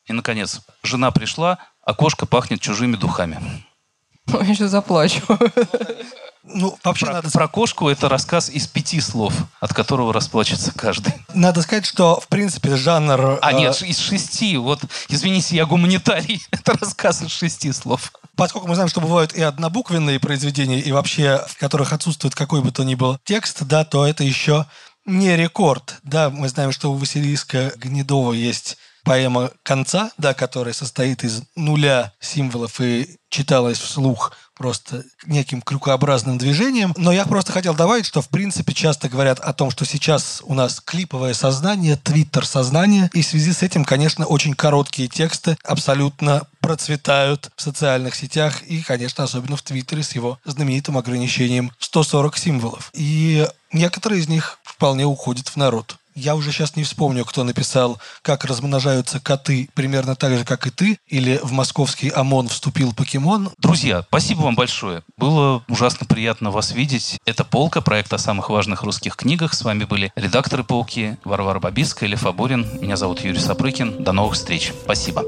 И, наконец, жена пришла, а кошка пахнет чужими духами. Я сейчас заплачу. Ну, вообще про, надо... про кошку это рассказ из пяти слов, от которого расплачется каждый. Надо сказать, что в принципе жанр. А э... нет, из шести. Вот, извините, я гуманитарий. это рассказ из шести слов. Поскольку мы знаем, что бывают и однобуквенные произведения, и вообще в которых отсутствует какой бы то ни был текст, да, то это еще не рекорд. Да, мы знаем, что у Василиска Гнедова есть поэма «Конца», да, которая состоит из нуля символов и читалась вслух просто неким крюкообразным движением. Но я просто хотел добавить, что в принципе часто говорят о том, что сейчас у нас клиповое сознание, твиттер-сознание, и в связи с этим, конечно, очень короткие тексты абсолютно процветают в социальных сетях и, конечно, особенно в Твиттере с его знаменитым ограничением 140 символов. И некоторые из них вполне уходят в народ. Я уже сейчас не вспомню, кто написал, как размножаются коты примерно так же, как и ты, или в московский ОМОН вступил покемон. Друзья, спасибо вам большое. Было ужасно приятно вас видеть. Это «Полка», проект о самых важных русских книгах. С вами были редакторы «Полки» Варвара Бабицкая, Лев Аборин. Меня зовут Юрий Сапрыкин. До новых встреч. Спасибо.